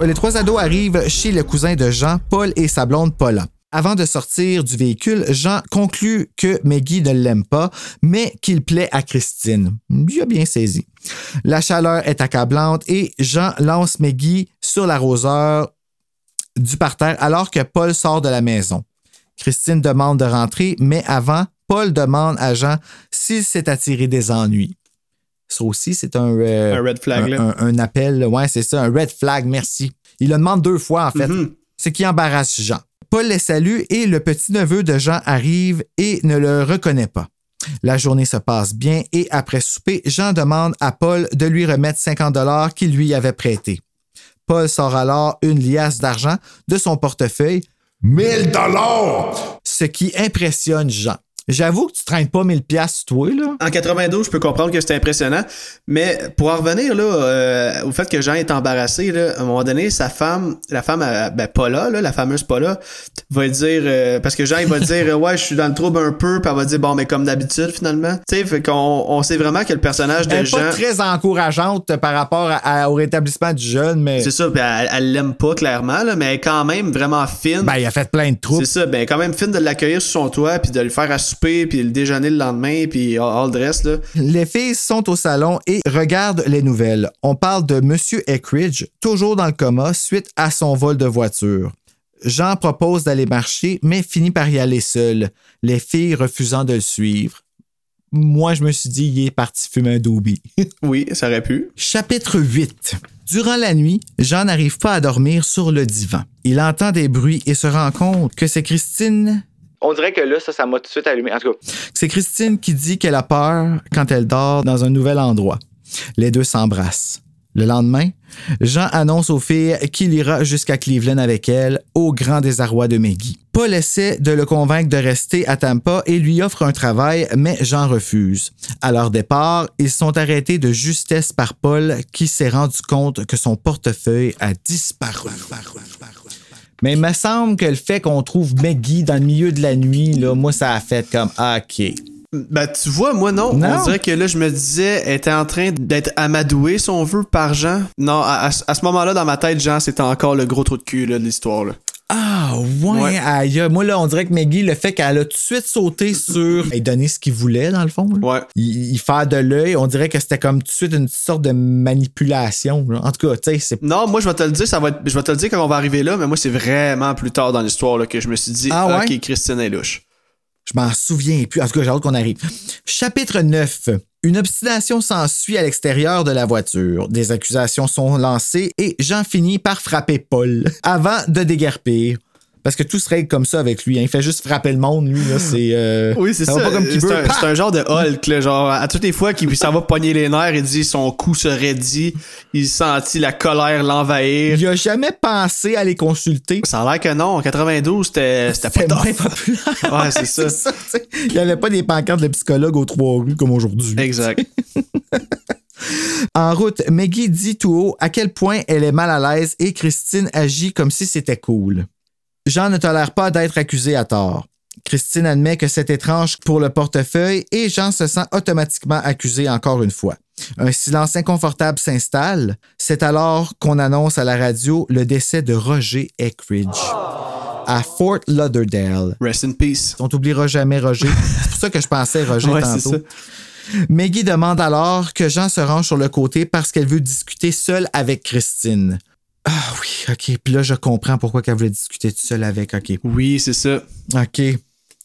Les trois ados arrivent chez le cousin de Jean, Paul et sa blonde Paula. Avant de sortir du véhicule, Jean conclut que Maggie ne l'aime pas, mais qu'il plaît à Christine. Il a bien saisi. La chaleur est accablante et Jean lance Maggie sur l'arroseur du parterre alors que Paul sort de la maison. Christine demande de rentrer, mais avant, Paul demande à Jean s'il s'est attiré des ennuis. Ça aussi, c'est un, euh, Un red flag, un, là. un- un appel. Ouais, c'est ça, un red flag, merci. Il le demande deux fois, en fait. Mhm. Ce qui embarrasse Jean. Paul les salue et le petit-neveu de Jean arrive et ne le reconnaît pas. La journée se passe bien et après souper, Jean demande à Paul de lui remettre 50 dollars qu'il lui avait prêté. Paul sort alors une liasse d'argent de son portefeuille, 1000 dollars! ce qui impressionne Jean. J'avoue que tu traînes pas 1000 pièces toi là. En 92, je peux comprendre que c'était impressionnant, mais pour en revenir là, euh, au fait que Jean est embarrassé, là, à un moment donné, sa femme, la femme, euh, ben Paula, là, la fameuse Paula, va dire, euh, parce que Jean il va dire, ouais, je suis dans le trouble un peu, puis elle va dire, bon, mais comme d'habitude finalement, tu sais, fait qu'on on sait vraiment que le personnage de Elle est Jean, pas très encourageante par rapport à- à- au rétablissement du jeune, mais c'est ça, puis elle l'aime pas clairement, là, mais elle est quand même vraiment fine. ben, il a fait plein de troubles. C'est ça, ben quand même fine de l'accueillir sur son toit, puis de le faire à souper, puis le déjeuner le lendemain, puis all, là. Les filles sont au salon et regardent les nouvelles. On parle de Monsieur Eckridge, toujours dans le coma suite à son vol de voiture. Jean propose d'aller marcher, mais finit par y aller seul, les filles refusant de le suivre. Moi, je me suis dit, il est parti fumer un doobie. Oui, ça aurait pu. Chapitre 8. Durant la nuit, Jean n'arrive pas à dormir sur le divan. Il entend des bruits et se rend compte que c'est Christine. On dirait que là, ça, ça m'a tout de suite allumé. C'est Christine qui dit qu'elle a peur quand elle dort dans un nouvel endroit. Les deux s'embrassent. Le lendemain, Jean annonce aux filles qu'il ira jusqu'à Cleveland avec elle, au grand désarroi de Maggie. Paul essaie de le convaincre de rester à Tampa et lui offre un travail, mais Jean refuse. À leur départ, ils sont arrêtés de justesse par Paul qui s'est rendu compte que son portefeuille a disparu. Mais il me semble que le fait qu'on trouve Maggie dans le milieu de la nuit, là, moi, ça a fait comme ah, OK. Ben, tu vois, moi, non. Non? On dirait que là, je me disais, elle était en train d'être amadouée, si on veut, par Jean. Non, à, à- à ce moment-là, dans ma tête, Jean, c'était encore le gros trou de cul là, de l'histoire. Ah, ouais, Ouais. aïe. Moi, là, on dirait que Maggie, le fait qu'elle a tout de suite sauté sur. et donner ce qu'il voulait, dans le fond. là. Ouais. Il, il faire de l'œil, on dirait que c'était comme tout de suite une sorte de manipulation. là. En tout cas, tu sais, c'est. Non, moi, je vais te le dire, ça va être, je vais te le dire quand on va arriver là, mais moi, c'est vraiment plus tard dans l'histoire que je me suis dit, Ah ouais? OK, Christine est louche. Je m'en souviens plus. En tout cas, j'ai hâte qu'on arrive. Chapitre 9. Une obstination s'ensuit à l'extérieur de la voiture. Des accusations sont lancées et Jean finit par frapper Paul avant de déguerpir. Parce que tout se règle comme ça avec lui. hein. Il fait juste frapper le monde, lui. Là, c'est, euh, Oui, c'est ça. c'est, un, genre de Hulk, là, genre, à toutes les fois qu'il s'en va pogner les nerfs, il dit son cou se raidit, il sentit la colère l'envahir. Il a jamais pensé à les consulter. Ça a l'air que non, en 92, c'était, c'était pas populaire. Ouais, c'est ça. Il n'y avait pas des pancartes de psychologues aux trois rues comme aujourd'hui. Exact. En route, Maggie dit tout haut à quel point elle est mal à l'aise et Christine agit comme si c'était cool. Jean ne tolère pas d'être accusé à tort. Christine admet que c'est étrange pour le portefeuille et Jean se sent automatiquement accusé encore une fois. Un silence inconfortable s'installe. C'est alors qu'on annonce à la radio le décès de Roger Eckridge à Fort Lauderdale. Rest in peace. On t'oubliera jamais Roger. C'est pour ça que je pensais Roger Ouais, tantôt. ça. Maggie demande alors que Jean se range sur le côté parce qu'elle veut discuter seule avec Christine. Ah oui, OK. Puis là, je comprends pourquoi qu'elle voulait discuter toute seule avec. OK. Oui, c'est ça. OK.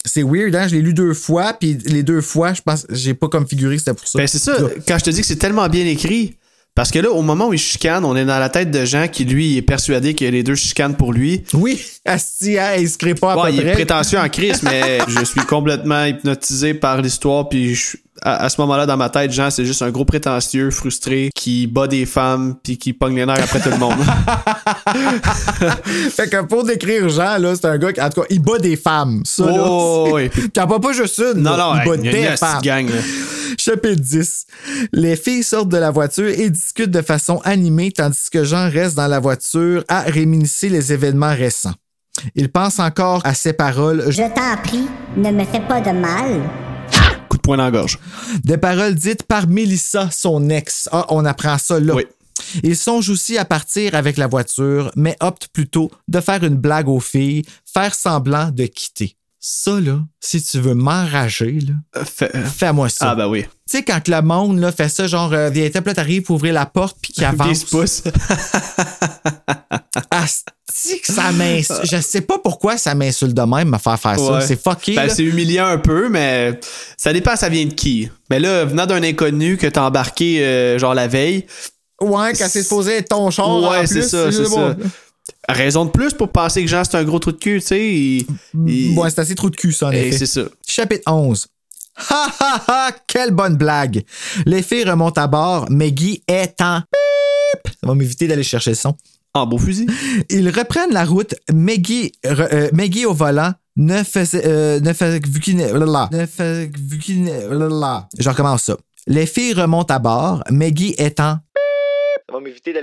C'est weird, hein? Je l'ai lu deux fois, puis les deux fois, je pense, j'ai pas comme figuré que c'était pour ça. Ben, c'est ça. Quand je te dis que c'est tellement bien écrit, parce que là, au moment où il chicane, on est dans la tête de Jean qui, lui, est persuadé que les deux chicanent pour lui. Oui, Asti, hein, il se crée pas à peu il est prétentieux en crise, mais je suis complètement hypnotisé par l'histoire. Puis je- à, à ce moment-là, dans ma tête, Jean, c'est juste un gros prétentieux, frustré, qui bat des femmes puis qui pogne les nerfs après tout le monde. Fait que pour décrire Jean, là, c'est un gars qui, en tout cas, il bat des femmes. Ça, là. Oh, c'est- oui. Qui en bat pas juste une. non, là. non, il bat il y a une des femmes. gang. là. Chapitre 10. Les filles sortent de la voiture et discutent de façon animée tandis que Jean reste dans la voiture à réminiscer les événements récents. Il pense encore à ces paroles, Je t'en prie, ne me fais pas de mal. Poing dans la gorge. des paroles dites par Mélissa, son ex. Ah, on apprend ça là. Oui. Il songe aussi à partir avec la voiture, mais opte plutôt de faire une blague aux filles, faire semblant de quitter. Ça, là, si tu veux m'enrager, là, Euh, euh, fais-moi ça. Ah, ben oui. Tu sais, quand le monde là, fait ça, genre, euh, viens, là, t'arrives pour ouvrir la porte puis qu'il avance. se pousse. Asti que ça m'insulte. Je sais pas pourquoi ça m'insulte de même me faire faire ça. C'est fucké. Ben, c'est humiliant un peu, mais ça dépend, ça vient de qui. Mais là, venant d'un inconnu que t'as embarqué euh, genre la veille, Ouais, quand c'est supposé être ton char. ouais, c'est ça, c'est ça. Raison de plus pour penser que Jean, c'est un gros trou de cul, tu sais. il- il- Ouais, c'est assez trou de cul, ça, en Eh, effet. c'est ça. Chapitre 11. Ha ha ha! Quelle bonne blague! Les filles remontent à bord. Maggie est en. Ça va m'éviter d'aller chercher le son. En beau fusil. Ils reprennent la route. Maggie, re- euh, Maggie au volant ne faisait. Euh, ne faisait vu qu'il. Ne faisait vu qu'il blablabla. Je recommence ça. Les filles remontent à bord. Maggie est en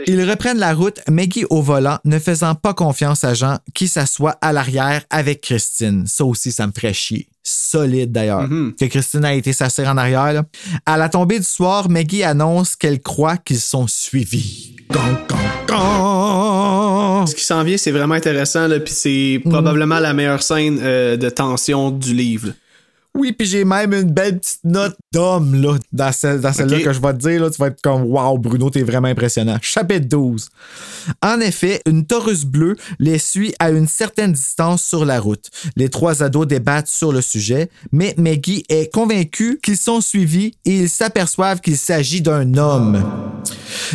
Ils reprennent la route, Maggie au volant, ne faisant pas confiance à Jean, qui s'assoit à l'arrière avec Christine. Ça aussi, ça me ferait chier. Solide d'ailleurs. Mhm. Que Christine a été s'asseoir en arrière. là. À la tombée du soir, Maggie annonce qu'elle croit qu'ils sont suivis. Ce qui s'en vient, c'est vraiment intéressant, là, puis c'est Mm. probablement la meilleure scène euh, de tension du livre. Oui, puis j'ai même une belle petite note d'homme là, dans, celle, dans celle-là que je vais te dire. Là, tu vas être comme Wow, Bruno, t'es vraiment impressionnant. Chapitre 12. En effet, une Taurus bleue les suit à une certaine distance sur la route. Les trois ados débattent sur le sujet, mais Maggie est convaincue qu'ils sont suivis et ils s'aperçoivent qu'il s'agit d'un homme.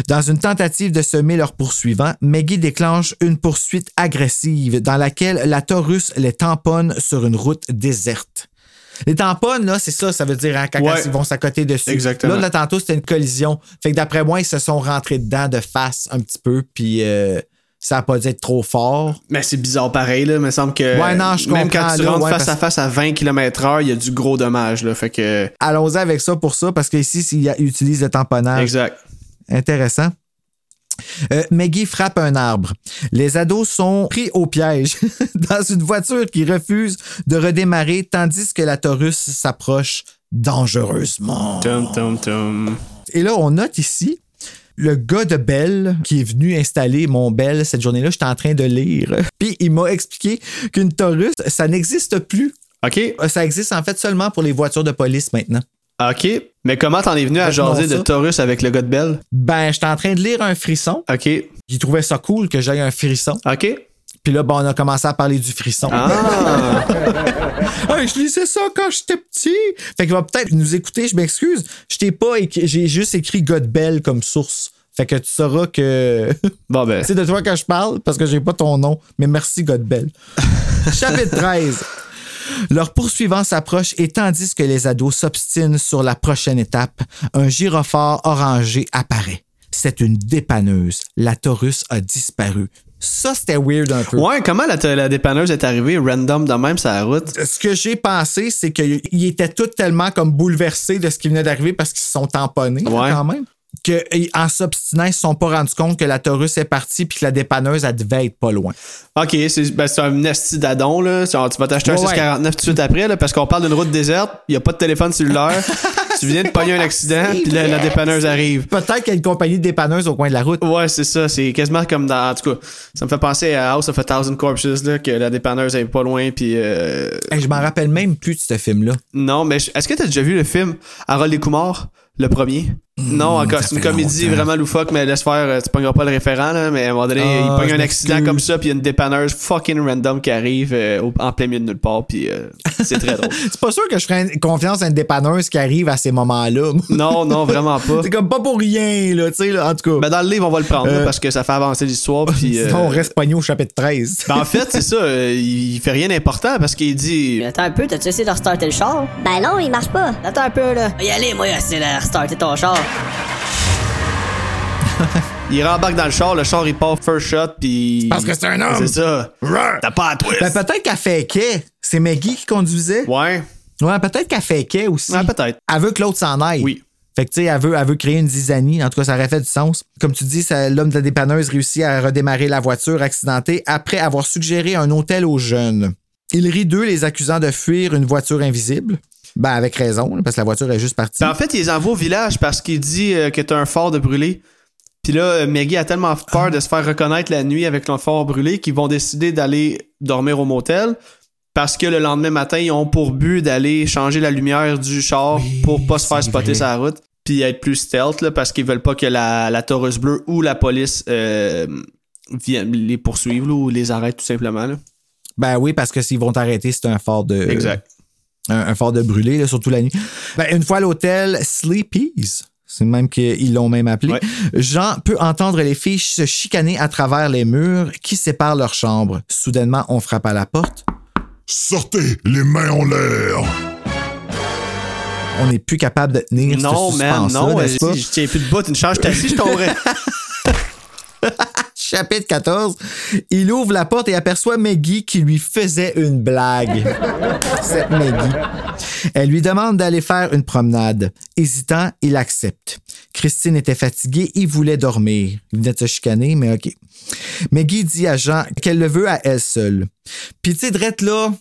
Dans une tentative de semer leurs poursuivants, Maggie déclenche une poursuite agressive dans laquelle la Taurus les tamponne sur une route déserte. Les tamponnes, là, c'est ça, ça veut dire hein, quand, Ouais. ils vont s'accoter dessus. Exactement. Là, là, tantôt, c'était une collision. Fait que d'après moi, ils se sont rentrés dedans de face un petit peu, puis euh, ça n'a pas dû être trop fort. Mais c'est bizarre pareil, là. Il me semble que. Ouais, non, je Même quand tu là, rentres ouais, face parce- à face à 20 km/h, il y a du gros dommage, là. Fait que. Allons-y avec ça pour ça, parce qu'ici, ils utilisent le tamponnage. Exact. Intéressant. Euh, Maggie frappe un arbre. Les ados sont pris au piège dans une voiture qui refuse de redémarrer tandis que la Taurus s'approche dangereusement. Tum, tum, tum. Et là, on note ici le gars de Bell qui est venu installer mon Bell cette journée-là. J'étais en train de lire. Puis il m'a expliqué qu'une Taurus, ça n'existe plus. OK. Euh, Ça existe en fait seulement pour les voitures de police maintenant. OK. Mais comment t'en es venu à jaser de. Taurus avec le gars de Belle? Ben, j'étais en train de lire un frisson. OK. Il trouvait ça cool que j'aille un frisson. OK. Puis là, ben, on a commencé à parler du frisson. Ah! Ah, je lisais ça quand j'étais petit. Fait qu'il va peut-être nous écouter, je m'excuse. Je t'ai pas écrit, j'ai juste écrit Godbell comme source. Fait que tu sauras que Bon, ben. c'est de toi que je parle parce que j'ai pas ton nom. Mais merci Godbell. Chapitre 13. Leur poursuivant s'approche et tandis que les ados s'obstinent sur la prochaine étape, un gyrophare orangé apparaît. C'est une dépanneuse. La Taurus a disparu. Ça, c'était weird un peu. Ouais, comment la, la dépanneuse est arrivée random de même sur la route? Ce que j'ai pensé, c'est qu'ils étaient tous tellement comme bouleversés de ce qui venait d'arriver parce qu'ils se sont tamponnés là, quand même. Que, en s'obstinant, ils se sont pas rendus compte que la Taurus est partie puis que la dépanneuse, elle devait être pas loin. Ok, c'est ben, un esti d'adon, là. Tu vas t'acheter un Ouais, ouais. 649 tout de suite après, là, parce qu'on parle d'une route déserte, il n'y a pas de téléphone cellulaire, tu viens de pogner un accident, puis la, la dépanneuse arrive. Peut-être qu'il y a une compagnie de dépanneuse au coin de la route. Ouais, c'est ça. C'est quasiment comme dans. En tout cas, ça me fait penser à House of a Thousand Corpses, là, que la dépanneuse est pas loin, puis. euh, Hey, je m'en rappelle même plus de ce film-là. Non, mais est-ce que t'as déjà vu le film Harold et Kumar, le premier? non, encore, Hmm, c'est une comédie longtemps. vraiment loufoque, mais laisse faire, euh, tu pogneras pas le référent, là, mais à un moment donné, Ah, il pogne un accident comme ça, puis il y a une dépanneuse fucking random qui arrive euh, en plein milieu de nulle part, puis euh, c'est très drôle. C'est pas sûr que je ferais confiance à une dépanneuse qui arrive à ces moments-là. Non, non, vraiment pas. C'est comme pas pour rien, là, tu sais, là, en tout cas. Ben, dans le livre, on va le prendre, là, Euh, parce que ça fait avancer l'histoire, puis. euh, Sinon, on reste pogné au chapitre 13. ben, en fait, c'est ça, euh, il fait rien d'important parce qu'il dit. Mais attends un peu, t'as-tu essayé de restarter le char? Ben non, il marche pas. Attends un peu, là. Y aller, moi, essayer de restarter ton char. Il rembarque dans le char, le char il part first shot, puis. Parce que c'est un homme. C'est ça. T'as pas à twist. Ben, peut-être qu'elle fakeait. C'est Maggie qui conduisait. ouais. Ouais, peut-être qu'elle fakeait aussi. Ouais, peut-être. Elle veut que l'autre s'en aille. Oui. Fait que, tu sais, elle veut, elle veut créer une zizanie. En tout cas, ça aurait fait du sens. Comme tu dis, ça- l'homme de la dépanneuse réussit à redémarrer la voiture accidentée après avoir suggéré un hôtel aux jeunes. Il rit d'eux, les accusant de fuir une voiture invisible. Ben, avec raison, parce que la voiture est juste partie. Ben, en fait, il les envoie au village parce qu'il dit euh, que t'as un phare de brûlé. Puis là, euh, Maggie a tellement peur de se faire reconnaître la nuit avec le phare brûlé qu'ils vont décider d'aller dormir au motel. Parce que le lendemain matin, ils ont pour but d'aller changer la lumière du char pour pas se faire spotter la route. Puis être plus stealth, là, parce qu'ils veulent pas que la, la Taurus bleue ou la police euh, vienne les poursuivre là, ou les arrête tout simplement. Là. Ben oui, parce que s'ils vont t'arrêter, c'est un fort de. Exact. Un, un fort de brûlé, là, surtout la nuit. Ben, une fois à l'hôtel, Sleepies. C'est même qu'ils l'ont même appelé. Ouais. Jean peut entendre les filles se chicaner à travers les murs qui séparent leurs chambres. Soudainement, on frappe à la porte. Sortez, les mains en l'air. On n'est plus capable de tenir Non, ce man, suspense-là, non. n'est-ce pas? Si je tiens plus de bout, une charge assis, je tomberais. Chapitre 14. Il ouvre la porte et aperçoit Maggie qui lui faisait une blague. Cette Maggie. Elle lui demande d'aller faire une promenade. Hésitant, il accepte. Christine était fatiguée, il voulait dormir. Il venait de se chicaner, mais OK. Maggie dit à Jean qu'elle le veut à elle seule. Puis tu sais, Drette là,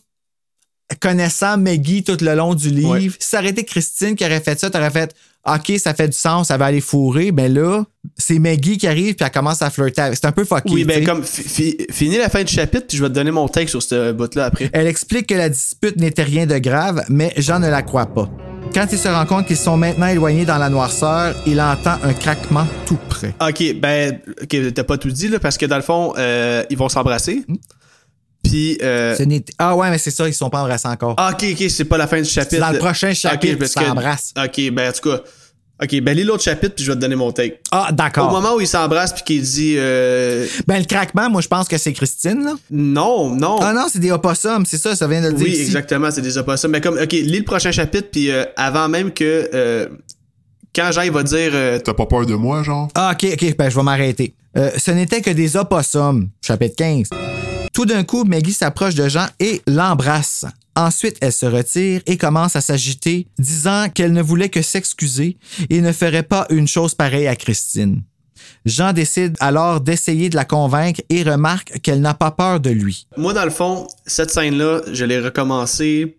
connaissant Maggie tout le long du livre, Ouais. été Christine qui aurait fait ça, t'aurais fait OK, ça fait du sens, ça va aller fourrer. Mais là, c'est Maggie qui arrive puis elle commence à flirter. avec- C'est un peu fucké. Oui, ben comme fi- fi- finis la fin du chapitre, puis je vais te donner mon take sur ce bout-là après. Elle explique que la dispute n'était rien de grave, mais Jean ne la croit pas. Quand il se rend compte qu'ils sont maintenant éloignés dans la noirceur, il entend un craquement tout près. Ok, ben, ok, t'as pas tout dit, là, parce que dans le fond, euh, ils vont s'embrasser. Puis, euh, Ce n'est- Ah ouais, mais c'est ça, ils ne sont pas embrassés encore. ah, ok, ok, c'est pas la fin du chapitre. C'est dans le prochain chapitre Ok, parce qu'ils que- s'embrassent. Ok, ben, en tout cas, ok, ben, lis l'autre chapitre, puis je vais te donner mon take. Ah, Au d'accord. moment où ils s'embrassent, puis qu'il dit, euh, Ben, le craquement, moi, je pense que c'est Christine, là. non, non. Ah non, c'est des opossums, c'est ça, ça vient de le dire. oui, ici. exactement, c'est des opossums. Mais comme, ok, lis le prochain chapitre, puis euh, avant même que, euh, quand Jean, il va dire, euh, T'as pas peur de moi, genre? Ah, ok, ok, ben, je vais m'arrêter. Euh, ce n'était que des opossums, chapitre 15. Tout d'un coup, Maggie s'approche de Jean et l'embrasse. Ensuite, elle se retire et commence à s'agiter, disant qu'elle ne voulait que s'excuser et ne ferait pas une chose pareille à Christine. Jean décide alors d'essayer de la convaincre et remarque qu'elle n'a pas peur de lui. Moi, dans le fond, cette scène-là, je l'ai recommencé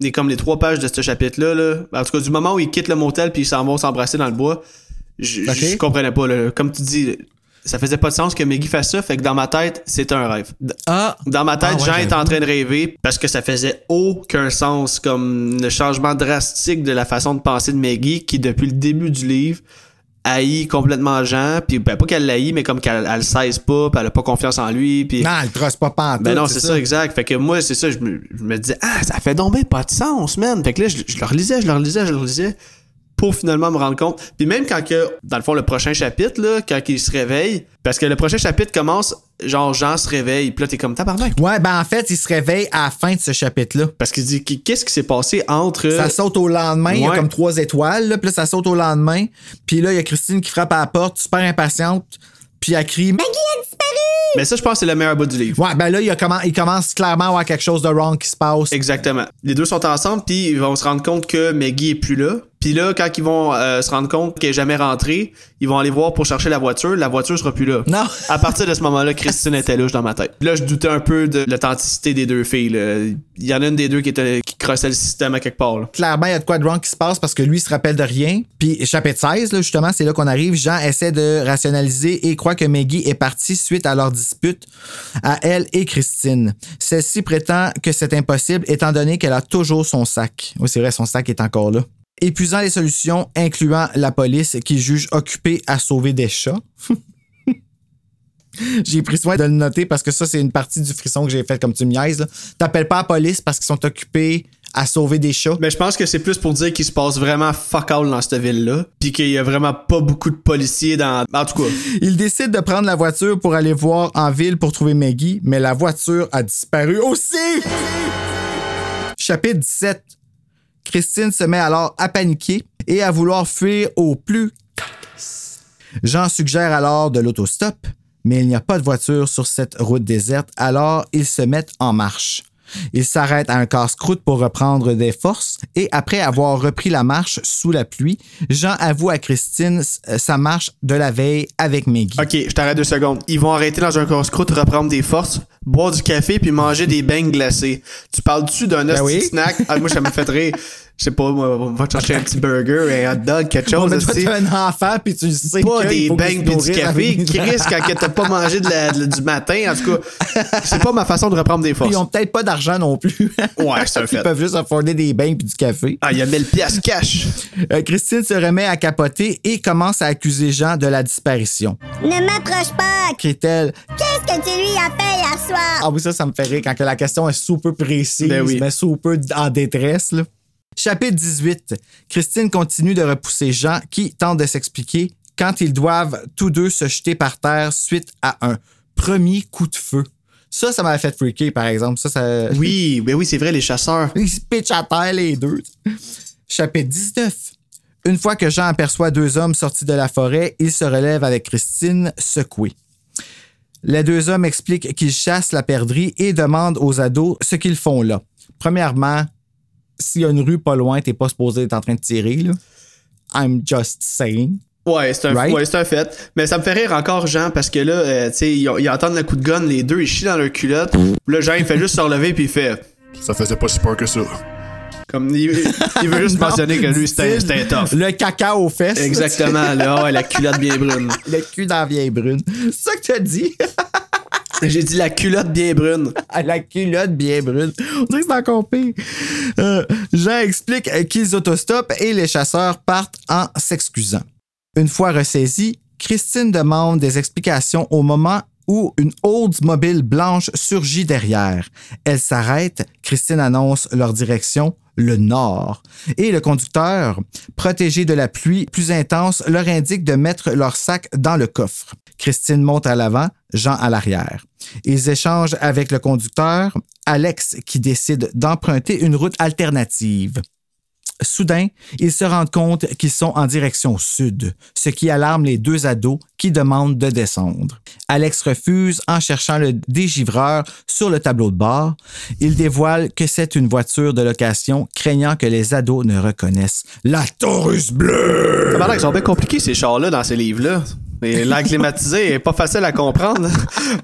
les, comme les trois pages de ce chapitre-là. Là. En tout cas, du moment où ils quittent le motel puis ils s'en vont s'embrasser dans le bois, je, Ok. je comprenais pas. Là. Comme tu dis, ça faisait pas de sens que Maggie fasse ça, fait que dans ma tête, c'était un rêve. Ah! Dans ma tête, Ah ouais, Jean est en train de rêver parce que ça faisait aucun sens comme le changement drastique de la façon de penser de Maggie qui, depuis le début du livre, haït complètement Jean, puis ben, pas qu'elle l'haït, mais comme qu'elle elle le cesse pas, puis elle a pas confiance en lui, puis... Non, elle trosse pas pantoute. Ben non, c'est ça. exact. Fait que moi, c'est ça, je me, je me disais, ah, ça fait donc bien pas de sens, man. Fait que là, je, je le relisais, je le relisais, je le relisais, pour finalement me rendre compte. Puis même quand que, dans le fond, le prochain chapitre, là, quand il se réveille, parce que le prochain chapitre commence, genre, Jean se réveille, puis là, t'es comme tabarnak. Ouais, ben en fait, il se réveille à la fin de ce chapitre-là. Parce qu'il dit, qu'est-ce qui s'est passé entre... Ça saute au lendemain, il y a comme trois étoiles, là, puis là, ça saute au lendemain. Puis là, il y a Christine qui frappe à la porte, super impatiente, puis elle crie Maggie a disparu! Mais ça, je pense que c'est le meilleur bout du livre. Ouais, ben là, il, y a comment, il commence clairement à avoir quelque chose de wrong qui se passe. Exactement. Les deux sont ensemble, puis ils vont se rendre compte que Maggie est plus là. Puis là, quand ils vont euh, se rendre compte qu'elle est jamais rentrée, ils vont aller voir pour chercher la voiture. La voiture sera plus là. Non. À partir de ce moment-là, Christine était louche dans ma tête. Là, je doutais un peu de l'authenticité des deux filles. là. Il y en a une des deux qui, était, qui crossait le système à quelque part. là. Clairement, il y a de quoi de wrong qui se passe parce que lui, il se rappelle de rien. Puis, chapitre 16, là, justement, c'est là qu'on arrive. Jean essaie de rationaliser et croit que Maggie est partie suite à leur dispute à elle et Christine. Celle-ci prétend que c'est impossible étant donné qu'elle a toujours son sac. Oui, c'est vrai, son sac est encore là. Épuisant les solutions, incluant la police qui juge occupée à sauver des chats. J'ai pris soin de le noter parce que ça, c'est une partie du frisson que j'ai fait comme tu me niaises. T'appelles pas la police parce qu'ils sont occupés à sauver des chats? Mais je pense que c'est plus pour dire qu'il se passe vraiment fuck all dans cette ville-là. Puis qu'il y a vraiment pas beaucoup de policiers dans... En tout cas, Il décide de prendre la voiture pour aller voir en ville pour trouver Maggie, mais la voiture a disparu aussi. Chapitre 17. Christine se met alors à paniquer et à vouloir fuir au plus. Jean suggère alors de l'autostop, mais il n'y a pas de voiture sur cette route déserte, alors ils se mettent en marche. Ils s'arrêtent à un casse-croûte pour reprendre des forces et après avoir repris la marche sous la pluie, Jean avoue à Christine euh, sa marche de la veille avec Maggie. OK, je t'arrête deux secondes. Ils vont arrêter dans un casse-croûte, reprendre des forces, boire du café puis manger des beignes glacés. Tu parles-tu d'un Ben oui. snack? Ah, moi, ça me fait rire. Je sais pas, moi, on va te chercher un petit burger, un hot dog, quelque chose. met toi, un enfant puis tu sais Pas des se pis du café. Chris, quand t'as pas mangé de la- de- du matin, en tout cas, c'est pas ma façon de reprendre des forces. Ils ont peut-être pas d'argent non plus. Ouais, c'est un Ils fait. peuvent juste afforder des bains puis du café. Ah, il y a 1000 piastres cash. Euh, Christine se remet à capoter et commence à accuser Jean de la disparition. Ne m'approche pas! Crie-t-elle Qu'est-ce que tu lui as fait hier soir? Ah oui, ça, ça me fait rire quand que la question est super précise, Ben oui. mais super en détresse. Là. Chapitre 18. Christine continue de repousser Jean qui tente de s'expliquer quand ils doivent tous deux se jeter par terre suite à un premier coup de feu. Ça, ça m'avait fait freaker, par exemple. Ça, ça... Oui, ben oui, c'est vrai, les chasseurs. Ils se pitchent à terre, les deux. Chapitre 19. Une fois que Jean aperçoit deux hommes sortis de la forêt, il se relève avec Christine, secouée. Les deux hommes expliquent qu'ils chassent la perdrix et demandent aux ados ce qu'ils font là. Premièrement, s'il y a une rue pas loin, t'es pas supposé être en train de tirer, là. I'm just saying. Ouais, c'est un, Right? ouais, c'est un fait. Mais ça me fait rire encore, Jean, parce que là, euh, tu sais, ils, ils entendent le coup de gun, les deux, ils chient dans leur culotte. Puis Là, Jean, il fait juste se relever, puis il fait. Ça faisait pas si peur que ça. Comme, il, il veut juste Non, mentionner que lui, c'était c'était tough. Le caca aux fesses. Exactement, là, ouais, la culotte bien brune. Le cul dans la vieille brune. C'est ça que t'as dit? J'ai dit la culotte bien brune. à la culotte bien brune. On dirait que c'est encore pire. Euh, Jean explique euh, qu'ils autostoppent et les chasseurs partent en s'excusant. Une fois ressaisie, Christine demande des explications au moment où une Oldsmobile blanche surgit derrière. Elle s'arrête, Christine annonce leur direction, le nord. Et le conducteur, protégé de la pluie plus intense, leur indique de mettre leur sac dans le coffre. Christine monte à l'avant, Jean à l'arrière. Ils échangent avec le conducteur, Alex, qui décide d'emprunter une route alternative. Soudain, ils se rendent compte qu'ils sont en direction sud, ce qui alarme les deux ados qui demandent de descendre. Alex refuse en cherchant le dégivreur sur le tableau de bord. Il dévoile que c'est une voiture de location, craignant que les ados ne reconnaissent la Taurus bleue. Comment ils sont bien compliqués, ces chars-là, dans ces livres-là. Et l'air climatisé est pas facile à comprendre.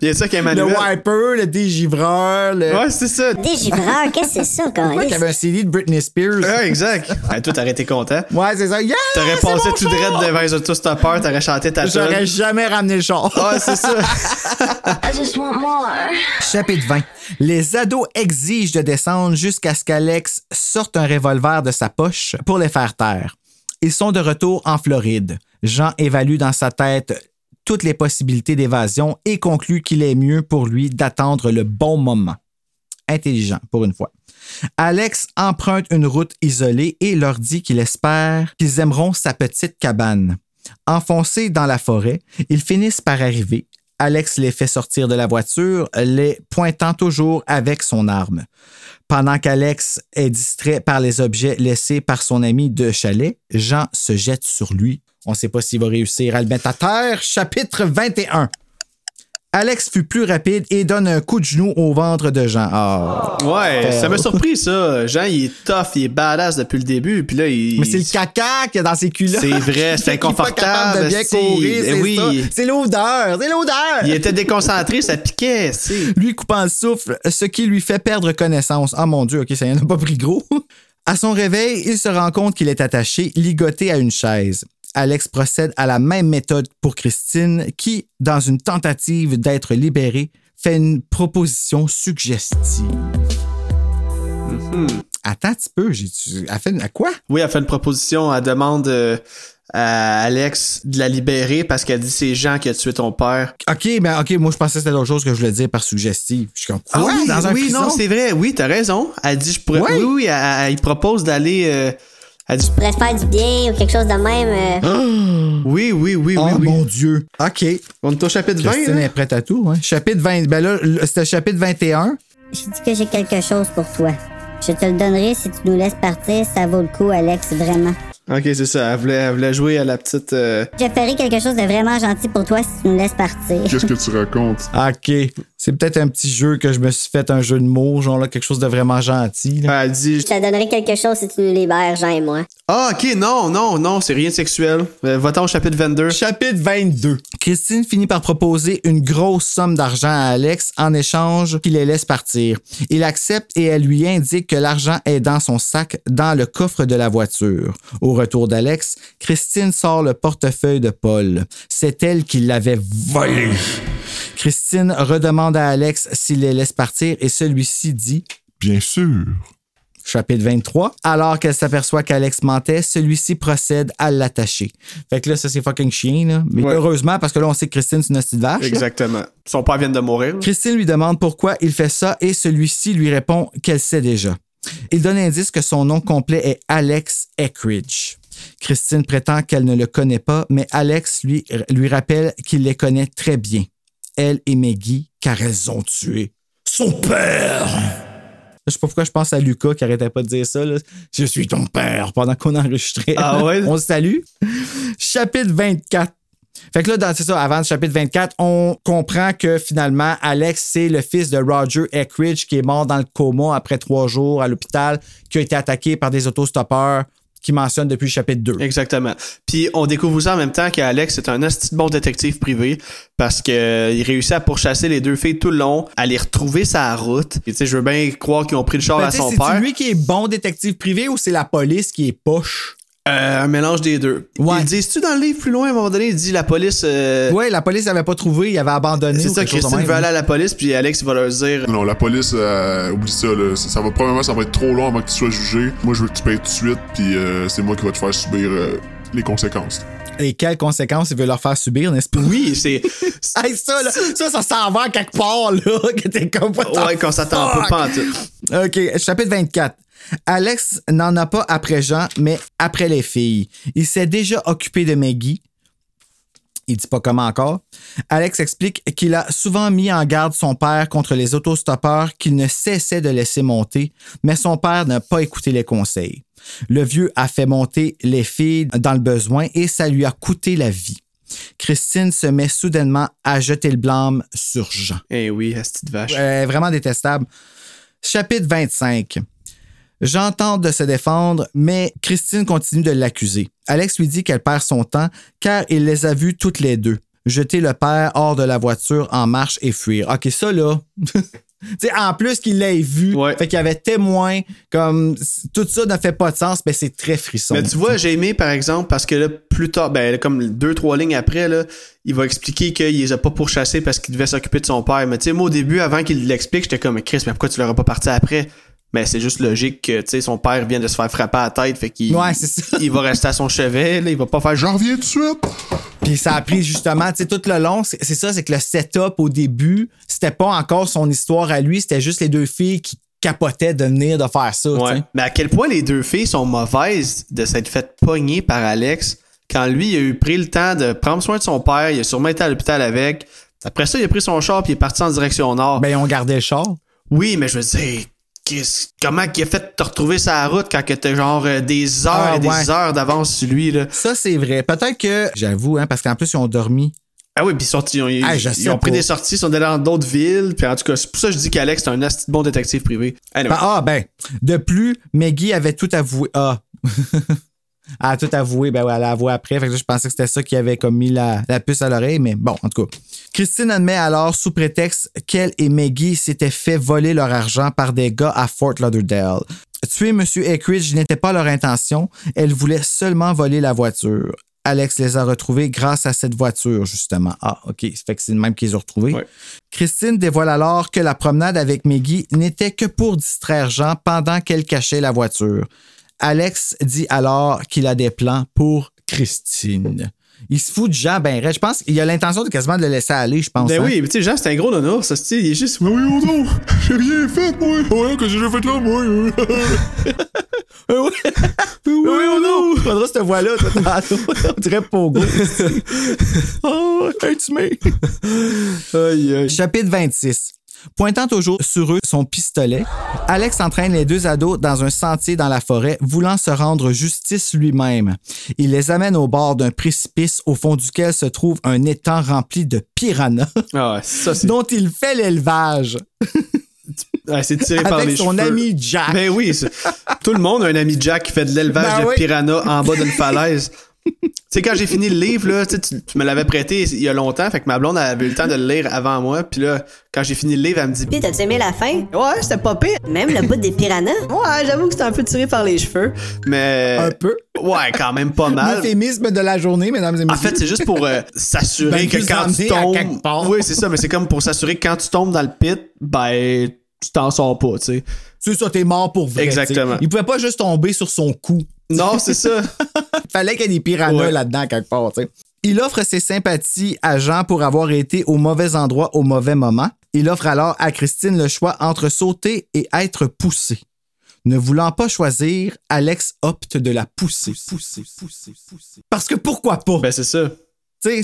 Il y a ça qui est Le wiper, le dégivreur, le... Ouais, c'est ça. Dégivreur, qu'est-ce que c'est ça, Ouais, Carlis? qu'il y avait un CD de Britney Spears? Ouais, exact. Ouais, toi, t'aurais été content. Ouais, c'est ça. Yeah, T'aurais passé tout char! droit devant les autostoppeurs, t'aurais chanté ta tune. J'aurais jamais ramené le char. Ouais, c'est ça. Chapitre 20. Les ados exigent de descendre jusqu'à ce qu'Alex sorte un revolver de sa poche pour les faire taire. Ils sont de retour en Floride. Jean évalue dans sa tête toutes les possibilités d'évasion et conclut qu'il est mieux pour lui d'attendre le bon moment. Intelligent, pour une fois. Alex emprunte une route isolée et leur dit qu'il espère qu'ils aimeront sa petite cabane. Enfoncés dans la forêt, ils finissent par arriver. Alex les fait sortir de la voiture, les pointant toujours avec son arme. Pendant qu'Alex est distrait par les objets laissés par son ami de chalet, Jean se jette sur lui. On ne sait pas s'il va réussir à le mettre à terre. Chapitre 21. Alex fut plus rapide et donne un coup de genou au ventre de Jean. Ah. Ouais, ça m'a surpris ça. Jean, il est tough, il est badass depuis le début, puis là, il. Mais c'est le caca qu'il y a dans ses culottes. C'est vrai, c'est inconfortable. c'est oui. ça. C'est l'odeur, c'est l'odeur. Il était déconcentré, ça piquait. Lui coupant le souffle, ce qui lui fait perdre connaissance. Ah mon Dieu, ok, ça n'en a pas pris gros. À son réveil, il se rend compte qu'il est attaché, ligoté à une chaise. Alex procède à la même méthode pour Christine, qui, dans une tentative d'être libérée, fait une proposition suggestive. Attends un petit peu, j'ai elle fait à quoi? Oui, elle fait une proposition, elle demande euh, à Alex de la libérer parce qu'elle dit c'est Jean qui a tué ton père. Ok, ben ok, moi je pensais que c'était d'autre chose que je voulais dire par suggestive. Je suis comme quoi? oui, dans un oui, non, c'est vrai. Oui, t'as raison. Elle dit je pourrais. Ouais. Oui, oui, elle, propose d'aller. euh, elle dit Pourrait te faire du bien ou quelque chose de même. euh. oui, oui, oui, Oh oui, oui. mon Dieu. OK. On est au chapitre 20. Christine là? est prête à tout. Hein? Chapitre 20. Ben là, le- c'était chapitre 21. J'ai dit que j'ai quelque chose pour toi. Je te le donnerai si tu nous laisses partir. Ça vaut le coup, Alex, vraiment. Ok, c'est ça. Elle voulait, elle voulait jouer à la petite. euh, Je ferai quelque chose de vraiment gentil pour toi si tu nous laisses partir. Qu'est-ce que tu racontes? OK. C'est peut-être un petit jeu que je me suis fait, un jeu de mots, genre là, quelque chose de vraiment gentil. là. Elle dit. Je te donnerai quelque chose si tu nous libères, Jean et moi. Ah, ok, non, non, non, c'est rien de sexuel. Euh, Va-t'en au chapitre 22. Chapitre 22. Christine finit par proposer une grosse somme d'argent à Alex en échange qu'il les laisse partir. Il accepte et elle lui indique que l'argent est dans son sac dans le coffre de la voiture. Au retour d'Alex, Christine sort le portefeuille de Paul. C'est elle qui l'avait volé. Christine redemande à Alex s'il les laisse partir et celui-ci dit Bien sûr. Chapitre 23. Alors qu'elle s'aperçoit qu'Alex mentait, celui-ci procède à l'attacher. Fait que là, ça, c'est fucking chien, là. Mais Ouais. heureusement, parce que là, on sait que Christine, c'est une petite vache. là. Exactement. Son père vient de mourir. Christine lui demande pourquoi il fait ça et celui-ci lui répond qu'elle sait déjà. Il donne indice que son nom complet est Alex Eckridge. Christine prétend qu'elle ne le connaît pas, mais Alex lui, lui rappelle qu'il les connaît très bien. Elle et Maggie, car elles ont tué son père. Je sais pas pourquoi je pense à Lucas qui arrêtait pas de dire ça. là. Je suis ton père pendant qu'on enregistrait. Ah ouais? On se salue. Chapitre 24. Fait que là, dans, c'est ça, avant le chapitre 24, on comprend que finalement, Alex, c'est le fils de Roger Eckridge qui est mort dans le coma après trois jours à l'hôpital, qui a été attaqué par des autostoppeurs qui mentionnent depuis le chapitre 2. Exactement. Puis on découvre aussi en même temps qu'Alex est un de bon détective privé parce que euh, il réussit à pourchasser les deux filles tout le long, à les retrouver sa route. Et tu sais, je veux bien croire qu'ils ont pris le char Ben, à son père. lui qui est bon détective privé ou c'est la police qui est poche? Euh, un mélange des deux. Ouais. Ils disent tu dans le livre plus loin à un moment donné, il dit la police. euh, Ouais, la police n'avait pas trouvé, il avait abandonné. c'est ça, Christine veut aller à la police, puis Alex va leur dire Non, la police, euh, oublie ça, là. Ça, ça va, probablement, ça va être trop long avant que tu sois jugé. Moi, je veux que tu payes tout de suite, puis euh, c'est moi qui va te faire subir euh, les conséquences. Et quelles conséquences il veut leur faire subir, n'est-ce pas? oui, c'est. Hey, ça, là, ça, ça s'en va quelque part, là, que t'es comme ouais, qu'on s'attend pas, pas en tout. OK, chapitre 24. Alex n'en a pas après Jean, mais après les filles. Il s'est déjà occupé de Maggie. Il dit pas comment encore. Alex explique qu'il a souvent mis en garde son père contre les autostoppeurs qu'il ne cessait de laisser monter, mais son père n'a pas écouté les conseils. Le vieux a fait monter les filles dans le besoin et ça lui a coûté la vie. Christine se met soudainement à jeter le blâme sur Jean. Eh oui, de vache. Euh, vraiment détestable. Chapitre 25. Jean tente de se défendre, mais Christine continue de l'accuser. Alex lui dit qu'elle perd son temps car il les a vues toutes les deux. Jeter le père hors de la voiture en marche et fuir. OK, ça là. Tu sais, en plus qu'il l'ait vu, Ouais. fait qu'il y avait témoin, comme tout ça ne fait pas de sens, mais c'est très frisson. Mais tu vois, j'ai aimé par exemple parce que là, plus tard, ben comme deux, trois lignes après, là, il va expliquer qu'il les a pas pourchassés parce qu'il devait s'occuper de son père. Mais tu sais, moi au début, avant qu'il l'explique, j'étais comme Chris, mais pourquoi tu l'aurais pas parti après? Mais c'est juste logique que, tu sais, son père vient de se faire frapper à la tête, fait qu'il Ouais, il va rester à son chevet, là, il va pas faire J'en reviens tout de suite. Puis ça a pris justement, tu sais, tout le long, c'est ça, c'est que le setup au début, c'était pas encore son histoire à lui, c'était juste les deux filles qui capotaient de venir de faire ça. Ouais. Mais à quel point les deux filles sont mauvaises de s'être fait pogner par Alex quand lui il a eu pris le temps de prendre soin de son père, il a sûrement été à l'hôpital avec. Après ça, il a pris son char puis il est parti en direction nord. Ben, ils ont gardé le char. oui, mais je veux dire, comment il a fait de te retrouver sa route quand t'as genre euh, des heures Ah, et des ouais. heures d'avance sur lui là? Ça, c'est vrai. Peut-être que, j'avoue, hein, parce qu'en plus, ils ont dormi. Ah oui, puis ils, ont, Ah, ils ont pris pas. des sorties, ils sont allés dans d'autres villes, puis en tout cas, c'est pour ça que je dis qu'Alex c'est un bon détective privé. Anyway. Ah, ben, de plus, Maggie avait tout avoué. Ah. Elle a tout avoué, ben ouais, elle a avoué après. Fait que je pensais que c'était ça qui avait comme mis la, la puce à l'oreille, mais bon, en tout cas. Christine admet alors, sous prétexte qu'elle et Maggie s'étaient fait voler leur argent par des gars à Fort Lauderdale. Tuer M. Eckridge n'était pas leur intention, elle voulait seulement voler la voiture. Alex les a retrouvés grâce à cette voiture, justement. Ah, OK. Ça fait que c'est le même qu'ils ont retrouvés. Ouais. Christine dévoile alors que la promenade avec Maggie n'était que pour distraire Jean pendant qu'elle cachait la voiture. Alex dit alors qu'il a des plans pour Christine. Il se fout de Jean ben. Je pense qu'il a l'intention de quasiment de le laisser aller, je pense. Ben hein. oui, mais tu sais, Jean, c'est un gros nono, ça, il est juste. Mais oui, oh non, j'ai rien fait, moi. Ouais, que j'ai déjà fait là, moi? Oui, oh non! Faudra cette voix-là. On dirait Pogo. oh, tu mets. Aïe, aïe. Chapitre 26. Pointant toujours sur eux son pistolet, Alex entraîne les deux ados dans un sentier dans la forêt, voulant se rendre justice lui-même. Il les amène au bord d'un précipice au fond duquel se trouve un étang rempli de piranhas, Ah ouais, dont il fait l'élevage Ouais, c'est tiré par les son cheveux. ami Jack. Ben oui, tout le monde a un ami Jack qui fait de l'élevage Ben de oui. piranha en bas d'une falaise. tu sais, quand j'ai fini le livre, là, tu, sais, tu me l'avais prêté il y a longtemps, fait que ma blonde avait eu le temps de le lire avant moi, puis là, quand j'ai fini le livre, elle me dit Pis t'as-tu aimé la fin? Ouais, c'était pas pire. Même le bout des piranhas? Ouais, j'avoue que c'était un peu tiré par les cheveux. Mais. Un peu. Ouais, quand même pas mal. L'euphémisme de la journée, mesdames et messieurs. En fait, c'est juste pour euh, s'assurer Ben, que quand tu tombes. Oui, c'est ça, mais c'est comme pour s'assurer que quand tu tombes dans le pit, ben, tu t'en sors pas, tu sais. C'est ça, t'es mort pour vrai. Exactement. t'sais. Il pouvait pas juste tomber sur son cou. Non, c'est ça. Fallait qu'il y ait des piranhas Ouais. là-dedans quelque part. tu sais. Il offre ses sympathies à Jean pour avoir été au mauvais endroit au mauvais moment. Il offre alors à Christine le choix entre sauter et être poussé. Ne voulant pas choisir, Alex opte de la pousser. Pousser, pousser, pousser. Parce que pourquoi pas? ben, c'est ça.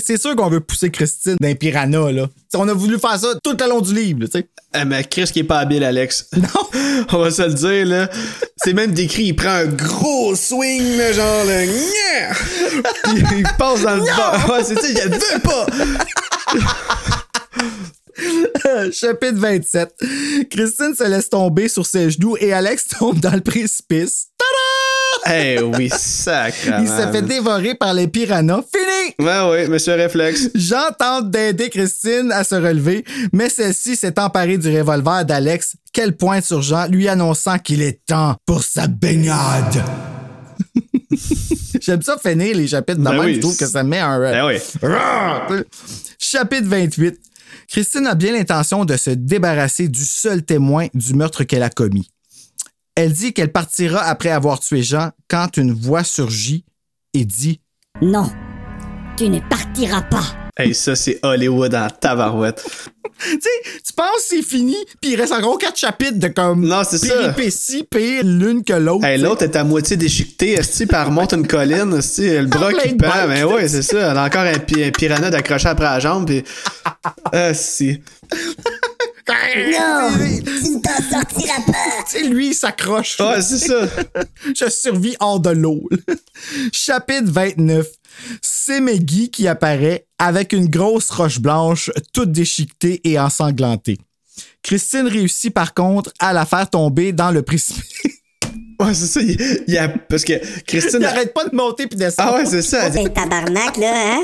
C'est sûr qu'on veut pousser Christine d'un piranha. Là. T'sais, on a voulu faire ça tout le long du livre. tu sais. Eh, mais Chris qui est pas habile, Alex. Non. On va se le dire, là. C'est même décrit, il prend un gros swing, là, genre, le! Puis il passe dans le bas. Ouais, c'est ça, il veut pas. Chapitre 27. Christine se laisse tomber sur ses genoux et Alex tombe dans le précipice. Eh oui, sacrément. Il se fait dévorer par les piranhas. Fini! Ouais, ouais, monsieur Réflexe. Jean tente d'aider Christine à se relever, mais celle-ci s'est emparée du revolver d'Alex qu'elle pointe sur Jean, lui annonçant qu'il est temps pour sa baignade. J'aime ça finir les chapitres de Ben même, oui. je trouve que ça met un... Ben oui. Chapitre 28. Christine a bien l'intention de se débarrasser du seul témoin du meurtre qu'elle a commis. Elle dit qu'elle partira après avoir tué Jean quand une voix surgit et dit Non, tu ne partiras pas. Hey, ça, c'est Hollywood en tabarouette. Tu sais, tu penses que c'est fini, puis il reste encore quatre chapitres de comme Non, c'est ça. péripéties pire l'une que l'autre. Hey, l'autre est à moitié déchiquetée, esti, puis elle remonte une colline, esti, le bras qui pend. balles. Ben ouais, c'est ça. Elle a encore un, pi- un piranha d'accroché après la jambe, puis. Ah, si. Non, tu ne t'en sortiras pas. Tu sais, lui, il s'accroche. Ouais, c'est ça. Je survis hors de l'eau. Chapitre 29. C'est Maggie qui apparaît avec une grosse roche blanche toute déchiquetée et ensanglantée. Christine réussit par contre à la faire tomber dans le précipice. Ouais, c'est ça. Il, il y a, parce que Christine. Il arrête pas de monter puis descendre. Ah ouais, c'est ça. Ben tabarnak, là, hein?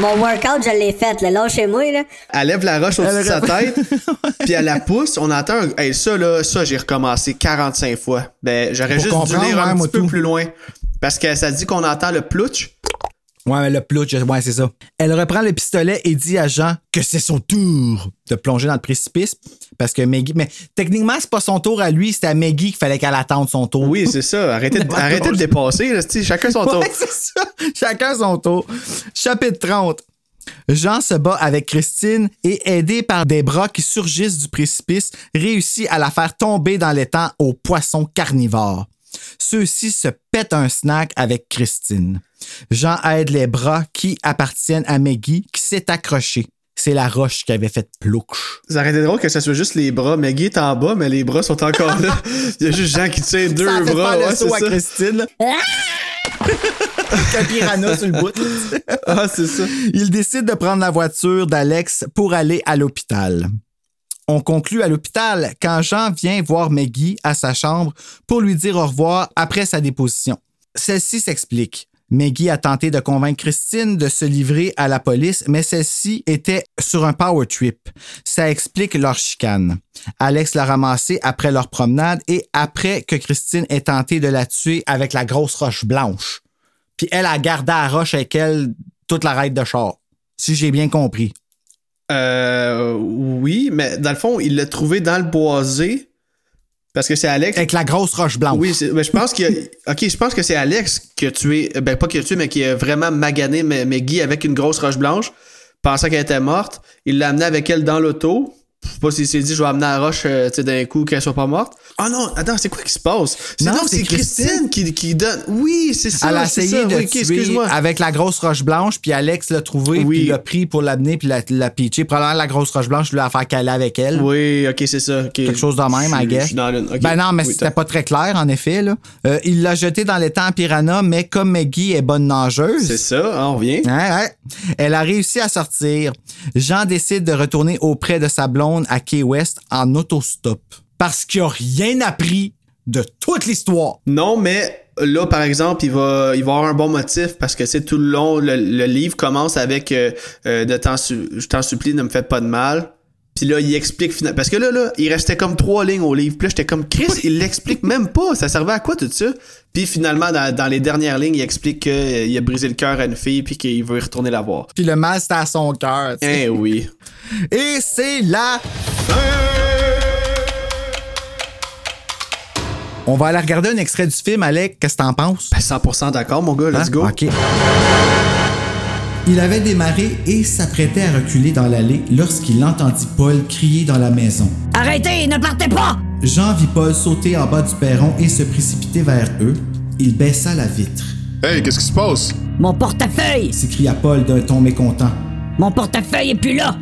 Mon workout, je l'ai fait, là. Lâchez-moi, là. elle lève la roche au-dessus de sa tête, puis elle la pousse. On entend un. Hey, ça, là, ça, j'ai recommencé 45 fois. Ben, j'aurais juste dû lire un ouais, petit peu tout. plus loin. Parce que ça dit qu'on entend le plouch. Ouais, mais le plouch, ouais, c'est ça. Elle reprend le pistolet et dit à Jean que c'est son tour de plonger dans le précipice parce que Maggie. Mais techniquement, c'est pas son tour à lui, c'était à Maggie qu'il fallait qu'elle attende son tour. Oui, c'est ça. Arrêtez de, arrêtez de dépasser. là, chacun son tour. C'est ça. Chacun son tour. Chapitre 30. Jean se bat avec Christine et, aidé par des bras qui surgissent du précipice, réussit à la faire tomber dans l'étang aux poissons carnivores. Ceux-ci se pètent un snack avec Christine. Jean aide les bras qui appartiennent à Maggie qui s'est accrochée. C'est la roche qui avait fait plouche. Ça aurait été drôle que ça soit juste les bras. Maggie est en bas, mais les bras sont encore là. Il y a juste Jean qui tient deux Ça a fait bras. faire le Ouais, saut à c'est ça. Christine. Un piranha sur le bout. Ah, c'est ça. Il décide de prendre la voiture d'Alex pour aller à l'hôpital. On conclut à l'hôpital quand Jean vient voir Maggie à sa chambre pour lui dire au revoir après sa déposition. Celle-ci s'explique. Maggie a tenté de convaincre Christine de se livrer à la police, mais celle-ci était sur un power trip. Ça explique leur chicane. Alex l'a ramassée après leur promenade et après que Christine ait tenté de la tuer avec la grosse roche blanche. Puis elle a gardé la roche avec elle toute la raide de char. Si j'ai bien compris. Euh, oui, mais dans le fond, il l'a trouvé dans le boisé. Parce que c'est Alex. Avec la grosse roche blanche. Oui, mais je pense a- Ok, je pense que c'est Alex qui a tué. Ben, pas qui a tué, mais qui a vraiment magané Ma- Maggie avec une grosse roche blanche, pensant qu'elle était morte. Il l'a amenée avec elle dans l'auto. Je sais pas s'il s'est dit, je vais amener la roche euh, tu sais, d'un coup qu'elle soit pas morte. Ah non, attends, c'est quoi qui se passe? C'est Non, c'est c'est Christine, qui, qui donne. Oui, c'est ça. Elle a c'est essayé ça. de Oui, ok, tuer excuse-moi. avec la grosse roche blanche, puis Alex l'a trouvé, Oui. puis l'a pris pour l'amener, puis l'a, l'a pitché. Probablement la grosse roche blanche, lui a fait caler avec elle. Oui, ok, c'est ça. ok. Quelque chose de même, Je- I guess. je suis dans le- ok. Ben non, mais Oui, c'était t'as- pas très clair, en effet. Là. Euh, il l'a jeté dans l'étang piranha, mais comme Maggie est bonne nageuse, C'est ça, hein, on revient. Ouais, ouais. Elle a réussi à sortir. Jean décide de retourner auprès de sa blonde à Key West en autostop. Parce qu'il a rien appris de toute l'histoire. Non, mais là, par exemple, il va, il va avoir un bon motif parce que c'est tout le long, le, livre commence avec euh, euh, de je t'en supplie, ne me faites pas de mal. Puis là, il explique finalement. Parce que là, là, il restait comme trois lignes au livre. Puis là, j'étais comme Chris, il l'explique même pas. Ça servait à quoi tout ça? Puis finalement, dans, dans les dernières lignes, il explique qu'il a brisé le cœur à une fille puis qu'il veut y retourner la voir. Puis le mal, c'était à son cœur. tu sais. Eh oui. Et c'est la On va aller regarder un extrait du film, Alec. Qu'est-ce que t'en penses? Ben, 100% d'accord, mon gars. Let's Hein? go. OK. Il avait démarré et s'apprêtait à reculer dans l'allée lorsqu'il entendit Paul crier dans la maison. Arrêtez, ne partez pas! Jean vit Paul sauter en bas du perron et se précipiter vers eux. Il baissa la vitre. Hey, qu'est-ce qui se passe? Mon portefeuille! s'écria Paul d'un ton mécontent. Mon portefeuille est plus là!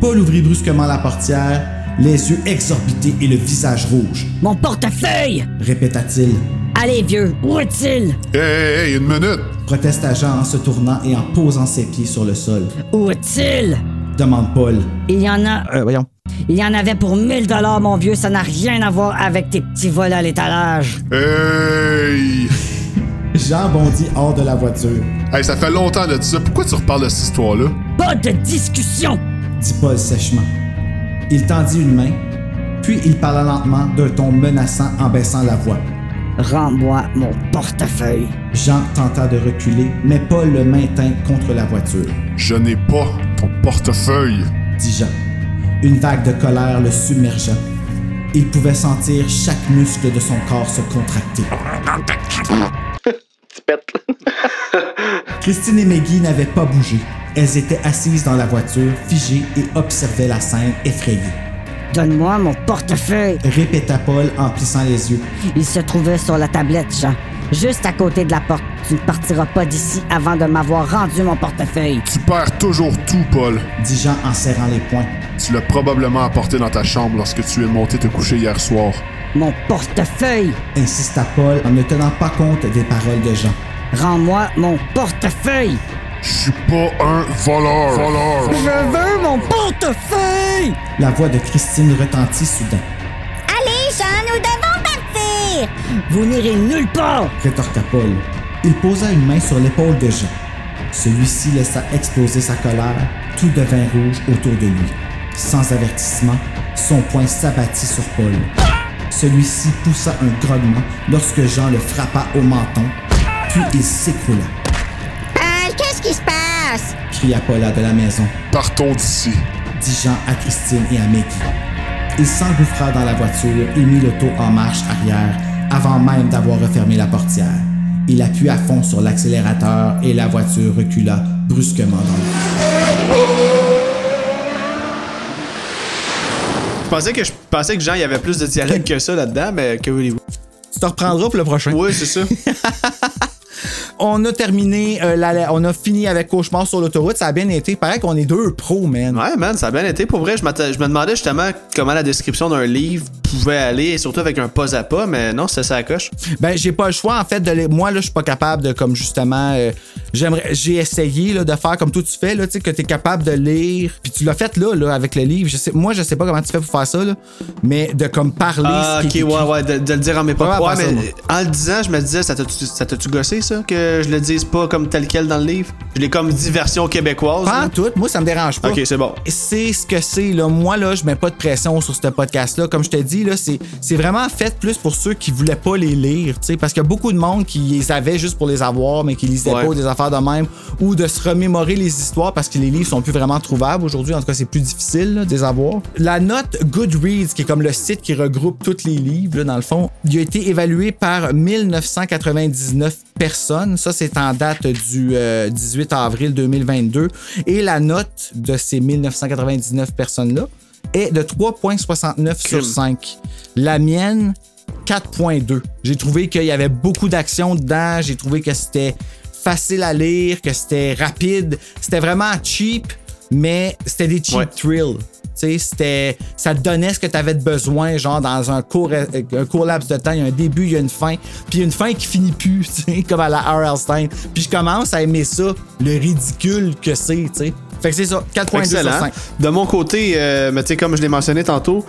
Paul ouvrit brusquement la portière, les yeux exorbités et le visage rouge. Mon portefeuille! Répéta-t-il. Allez, vieux, où est-il? Hey, hey, hey, une minute! Protesta Jean en se tournant et en posant ses pieds sur le sol. Où est-il? Demande Paul. Il y en a. Euh, voyons. Il y en avait pour 1000 dollars, mon vieux. Ça n'a rien à voir avec tes petits vols à l'étalage. Hey! Jean bondit hors de la voiture, Hey, ça fait longtemps de ça. Pourquoi tu reparles de cette histoire-là? Pas de discussion! dit Paul sèchement. Il tendit une main, puis il parla lentement d'un ton menaçant en baissant la voix. Rends-moi mon portefeuille. Jean tenta de reculer, mais Paul le maintint contre la voiture. Je n'ai pas ton portefeuille. dit Jean. Une vague de colère le submergea. Il pouvait sentir chaque muscle de son corps se contracter. Christine et Maggie n'avaient pas bougé. Elles étaient assises dans la voiture, figées et observaient la scène effrayées. Donne-moi mon portefeuille. Répéta Paul en plissant les yeux. Il se trouvait sur la tablette, Jean. Juste à côté de la porte. Tu ne partiras pas d'ici avant de m'avoir rendu mon portefeuille. Tu perds toujours tout, Paul. dit Jean en serrant les poings. Tu l'as probablement apporté dans ta chambre lorsque tu es monté te coucher hier soir. Mon portefeuille. Insista Paul en ne tenant pas compte des paroles de Jean. Rends-moi mon portefeuille. Je suis pas un voleur. Voleur. Je veux mon portefeuille. La voix de Christine retentit soudain. Allez, Jean, nous devons partir! Vous n'irez nulle part. rétorqua Paul. Il posa une main sur l'épaule de Jean. Celui-ci laissa exploser sa colère. Tout devint rouge autour de lui. Sans avertissement, son poing s'abattit sur Paul. Celui-ci poussa un grognement lorsque Jean le frappa au menton, puis il s'écroula. Qu'est-ce qui se passe? cria Paula de la maison, Partons d'ici. dit Jean à Christine et à Maggie. Il s'engouffra dans la voiture et mit l'auto en marche arrière avant même d'avoir refermé la portière. Il appuie à fond sur l'accélérateur et la voiture recula brusquement dans le Je pensais que je pensais que Jean, il y avait plus de dialogue que ça là-dedans, mais que voulez-vous? Tu te reprendras pour le prochain. Oui, c'est ça. On a terminé, euh, la- on a fini avec Cauchemar sur l'autoroute. Ça a bien été. Pareil qu'on est deux pros, man. Ouais, man, ça a bien été. Pour vrai, je, je me demandais justement comment la description d'un livre pouvait aller, et surtout avec un pas à pas, mais non, c'était ça à coche. Ben, j'ai pas le choix, en fait, de les- moi, là, je suis pas capable de, comme justement, euh, j'aimerais, j'ai essayé, là, de faire comme toi tu fais, là, tu sais, que t'es capable de lire, puis tu l'as fait, là, là, avec le livre. Je sais, moi, je sais pas comment tu fais pour faire ça, là, mais de, comme, parler Ah, ce ok, est ouais, ouais, de, de le dire en mes pas. Ouais, ça, mais en le disant, je me disais, ça t'a-tu gossé, ça, que je le dise pas comme tel quel dans le livre? Je l'ai comme dit version québécoise. Pas en tout, moi, ça me dérange pas. Ok, c'est bon. c'est ce que c'est là. Moi là, je mets pas de pression sur ce podcast là. Comme je te dis c'est vraiment fait plus pour ceux qui voulaient pas les lire, tu sais, parce qu'il y a beaucoup de monde qui les avait juste pour les avoir, mais qui lisaient Ouais. pas ou des affaires de même, ou de se remémorer les histoires parce que les livres sont plus vraiment trouvables aujourd'hui. En tout cas, c'est plus difficile là, de les avoir. La note Goodreads, qui est comme le site qui regroupe tous les livres là, dans le fond, il a été évalué par 1999 personnes. Ça, c'est en date du euh, 18 avril 2022. Et la note de ces 1999 personnes-là est de 3,69 sur 5. La mienne, 4,2. J'ai trouvé qu'il y avait beaucoup d'action dedans. J'ai trouvé que c'était facile à lire, que c'était rapide. C'était vraiment cheap, mais c'était des cheap Ouais. thrills. C'était, ça te donnait ce que tu avais de besoin, genre dans un court, un court laps de temps. Il y a un début, il y a une fin. Puis une fin qui finit plus, comme à la R.L. Stein. Puis je commence à aimer ça, le ridicule que c'est, tu sais. Fait que c'est ça, 4.2 sur Excellent. 5. De mon côté, euh, mais tu sais, comme je l'ai mentionné tantôt,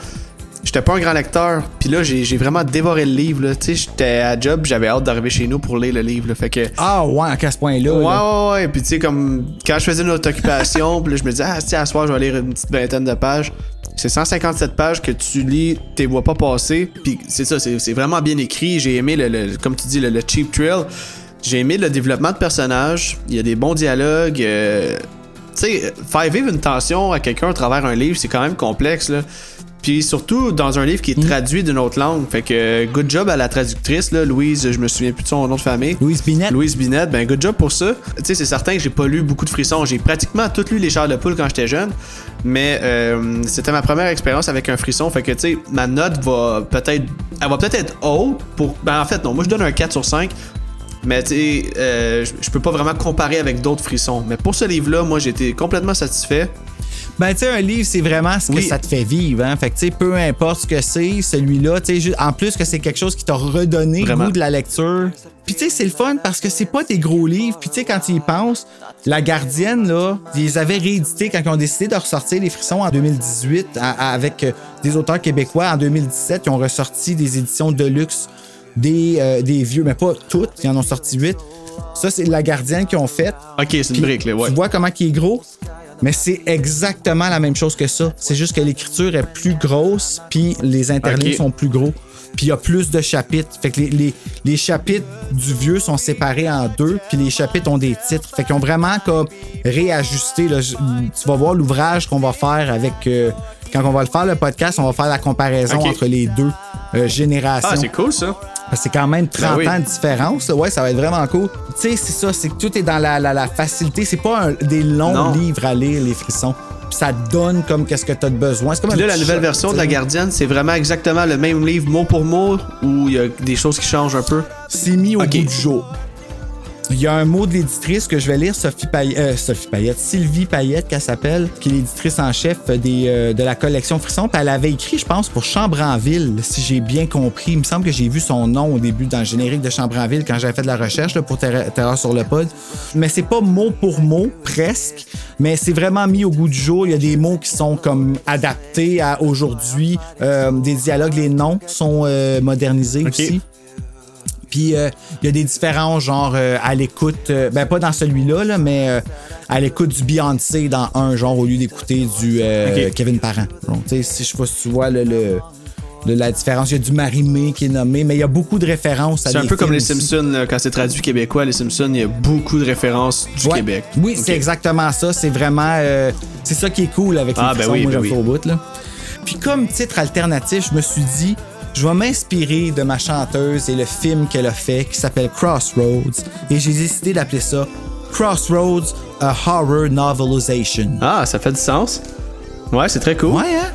j'étais pas un grand lecteur. Puis là, j'ai vraiment dévoré le livre. là. Tu sais, j'étais à job, j'avais hâte d'arriver chez nous pour lire le livre. là. Fait que. Ah ouais, à ce point-là. Ouais, là. ouais, ouais. Puis tu sais, comme quand je faisais une autre occupation, puis là, je me disais, ah, tiens, à soir, je vais lire une petite vingtaine de pages. C'est 157 pages que tu lis, tu vois pas passer. Puis c'est ça, c'est vraiment bien écrit. J'ai aimé, le, le- comme tu dis, le, le cheap thrill. J'ai aimé le développement de personnages. Il y a des bons dialogues. euh, tu sais, faire vivre une tension à quelqu'un à travers un livre, c'est quand même complexe, là. Puis surtout dans un livre qui est traduit d'une autre langue. Fait que good job à la traductrice, là, Louise, je me souviens plus de son nom de famille. Louise Binette. Louise Binette, ben good job pour ça. Tu sais, c'est certain que j'ai pas lu beaucoup de frissons. J'ai pratiquement tout lu les chars de poule quand j'étais jeune, mais euh, c'était ma première expérience avec un frisson. Fait que tu sais, ma note va peut-être, elle va peut-être être haute pour. Ben en fait non, moi je donne un 4 sur 5. Mais tu sais, euh, je- peux pas vraiment comparer avec d'autres frissons. Mais pour ce livre-là, moi j'ai été complètement satisfait. Ben, tu sais, un livre, c'est vraiment ce que Oui. ça te fait vivre. Hein? Fait que, tu sais, peu importe ce que c'est, celui-là, tu sais, en plus que c'est quelque chose qui t'a redonné le goût de la lecture. Puis, tu sais, c'est le fun parce que c'est pas des gros livres. Puis, tu sais, quand tu y penses, La Gardienne, là, ils les avaient réédités quand ils ont décidé de ressortir Les Frissons en 2018 à- à- avec euh, des auteurs québécois. En 2017, ils ont ressorti des éditions de luxe des, euh, des vieux, mais pas toutes, ils en ont sorti huit. Ça, c'est La Gardienne qu'ils ont fait. Ok, c'est une brique, là, ouais. Tu vois comment il est gros? Mais c'est exactement la même chose que ça. C'est juste que l'écriture est plus grosse, puis les interlignes sont plus gros. Puis il y a plus de chapitres. Fait que les, les- les chapitres du vieux sont séparés en deux, puis les chapitres ont des titres. Fait qu'ils ont vraiment comme réajusté. là. Tu vas voir l'ouvrage qu'on va faire avec. euh, quand on va le faire, le podcast, on va faire la comparaison entre les deux euh, générations. Ah, c'est cool ça. Parce que c'est quand même 30 Ben oui. ans de différence. Ouais, ça va être vraiment cool. Tu sais, c'est ça, c'est que tout est dans la, la- la facilité. C'est pas un- des longs Non. livres à lire, les frissons. Ça donne comme qu'est-ce que tu as de besoin. Comme là, la nouvelle choc, version de La. Gardienne, c'est vraiment exactement le même livre mot pour mot ou il y a des choses qui changent un peu? C'est mis au Ok. bout du jour. Il y a un mot de l'éditrice que je vais lire, Sophie Payette, euh, Sophie Payette, Sylvie Payette, qu'elle s'appelle, qui est l'éditrice en chef des, euh, de la collection Frisson. Puis elle avait écrit, je pense, pour Chambranville, si j'ai bien compris. Il me semble que j'ai vu son nom au début dans le générique de Chambranville quand j'avais fait de la recherche là, pour Terre, Terreur sur le pod. Mais c'est pas mot pour mot, presque, mais c'est vraiment mis au goût du jour. Il y a des mots qui sont comme adaptés à aujourd'hui. Euh, des dialogues, les noms sont euh, modernisés aussi. Puis euh, il y a des différences, genre euh, à l'écoute, euh, ben pas dans celui-là, là, mais à l'écoute du Beyoncé dans un genre au lieu d'écouter du. Kevin Parent. Donc, si je sais pas si tu vois le, le, de la différence. Il y a du Marimé qui est nommé, mais il y a beaucoup de références à C'est un peu comme les aussi. Simpsons, là, quand c'est traduit québécois, les Simpsons, il y a beaucoup de références du Ouais. Québec. Oui, c'est exactement ça. C'est vraiment. euh, c'est ça qui est cool avec les Ah, ben oui, ben oui. bout, là. Puis, comme titre alternatif, je me suis dit, je vais m'inspirer de ma chanteuse et le film qu'elle a fait qui s'appelle Crossroads. Et j'ai décidé d'appeler ça Crossroads, a Horror Novelization. Ah, ça fait du sens. Ouais, c'est très cool. Ouais, hein?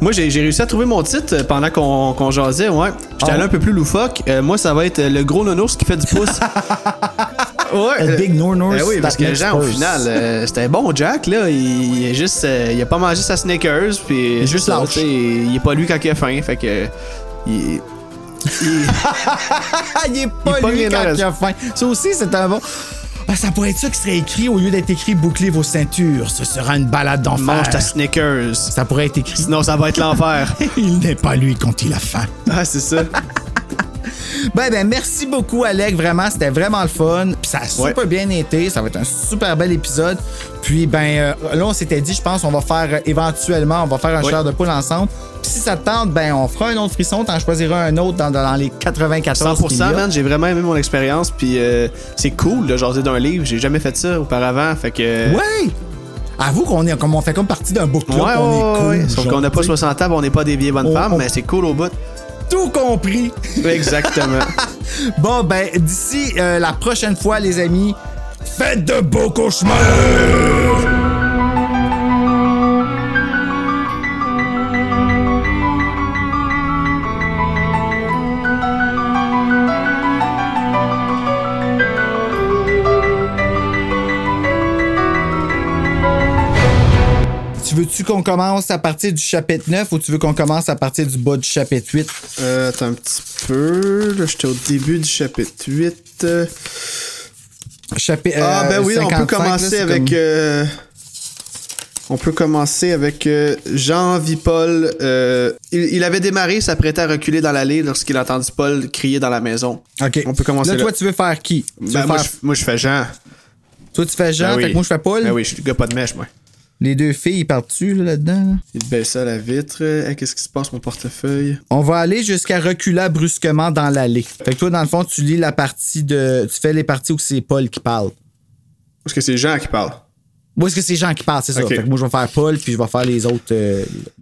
Moi, j'ai réussi à trouver mon titre euh, pendant qu'on qu'on jasait, ouais. J'étais Ah allé un peu plus loufoque. Euh, moi, ça va être euh, le gros nounours qui fait du pouce. ouais. A big nounours Eh oui, parce que Jean, au final, euh, c'était bon, Jack, là. Il, il a juste. euh, il a pas mangé sa Snickers, puis. est juste sais, Il est pas lui quand il a faim, fait que. Il. est pas Il lui quand il a faim. Ça aussi, c'est un bon. Ah, ça pourrait être ça qui serait écrit au lieu d'être écrit bouclez vos ceintures. Ce sera une balade d'enfer. mange ta Snickers. Ça pourrait être écrit. Sinon, ça va être l'enfer. Il n'est pas lui quand il a faim. ah, c'est ça. Ben, ben, merci beaucoup, Alec. Vraiment, c'était vraiment le fun. Ça a super Ouais. bien été. Ça va être un super bel épisode. Puis, ben, euh, là, on s'était dit, je pense, on va faire euh, éventuellement, on va faire un Ouais. chair de poule ensemble. Puis, si ça te tente, ben, on fera un autre frisson. T'en choisiras un autre dans, dans les 94 qu'il y 100%, a. man. J'ai vraiment aimé mon expérience, puis euh, c'est cool de jaser d'un livre. J'ai jamais fait ça auparavant, fait que. Ouais! Avoue qu'on est, comme on fait comme partie d'un book club, Ouais, on est cool. Sauf qu'on n'a pas t'sais. 60 ans, on n'est pas des vieilles bonnes On- femmes, on- mais c'est cool au bout. Tout compris. Exactement. Bon, ben, d'ici euh, la prochaine fois, les amis, faites de beaux cauchemars! Veux-tu qu'on commence à partir du chapitre 9 ou tu veux qu'on commence à partir du bas du chapitre 8? Euh, attends un petit peu. Là, j'étais au début du chapitre 8. Euh, Chapi- ah, euh, ben oui, on 55, peut commencer avec. comme- euh, on peut commencer avec euh, Jean Vipol. Euh, il, il avait démarré, s'apprêtait à reculer dans l'allée lorsqu'il a entendu Paul crier dans la maison. OK. On peut commencer Là, là. toi, tu veux faire qui? Tu Ben, veux moi, faire- je, moi, je fais Jean. Toi, tu fais Jean, Ben oui. fait que moi, je fais Paul. Ben oui, je suis le gars pas de mèche, moi. Les deux filles, ils partent-tu là, là-dedans? là? Il à la vitre. Hey, Qu'est-ce qui se passe, mon portefeuille? On va aller jusqu'à reculer brusquement dans l'allée. Fait que toi, dans le fond, tu lis la partie de. Tu fais les parties où c'est Paul qui parle. Parce que c'est Jean qui parle? Ou est-ce que c'est Jean qui parle, c'est ça? Fait que moi, je vais faire Paul, puis je vais faire les autres. euh,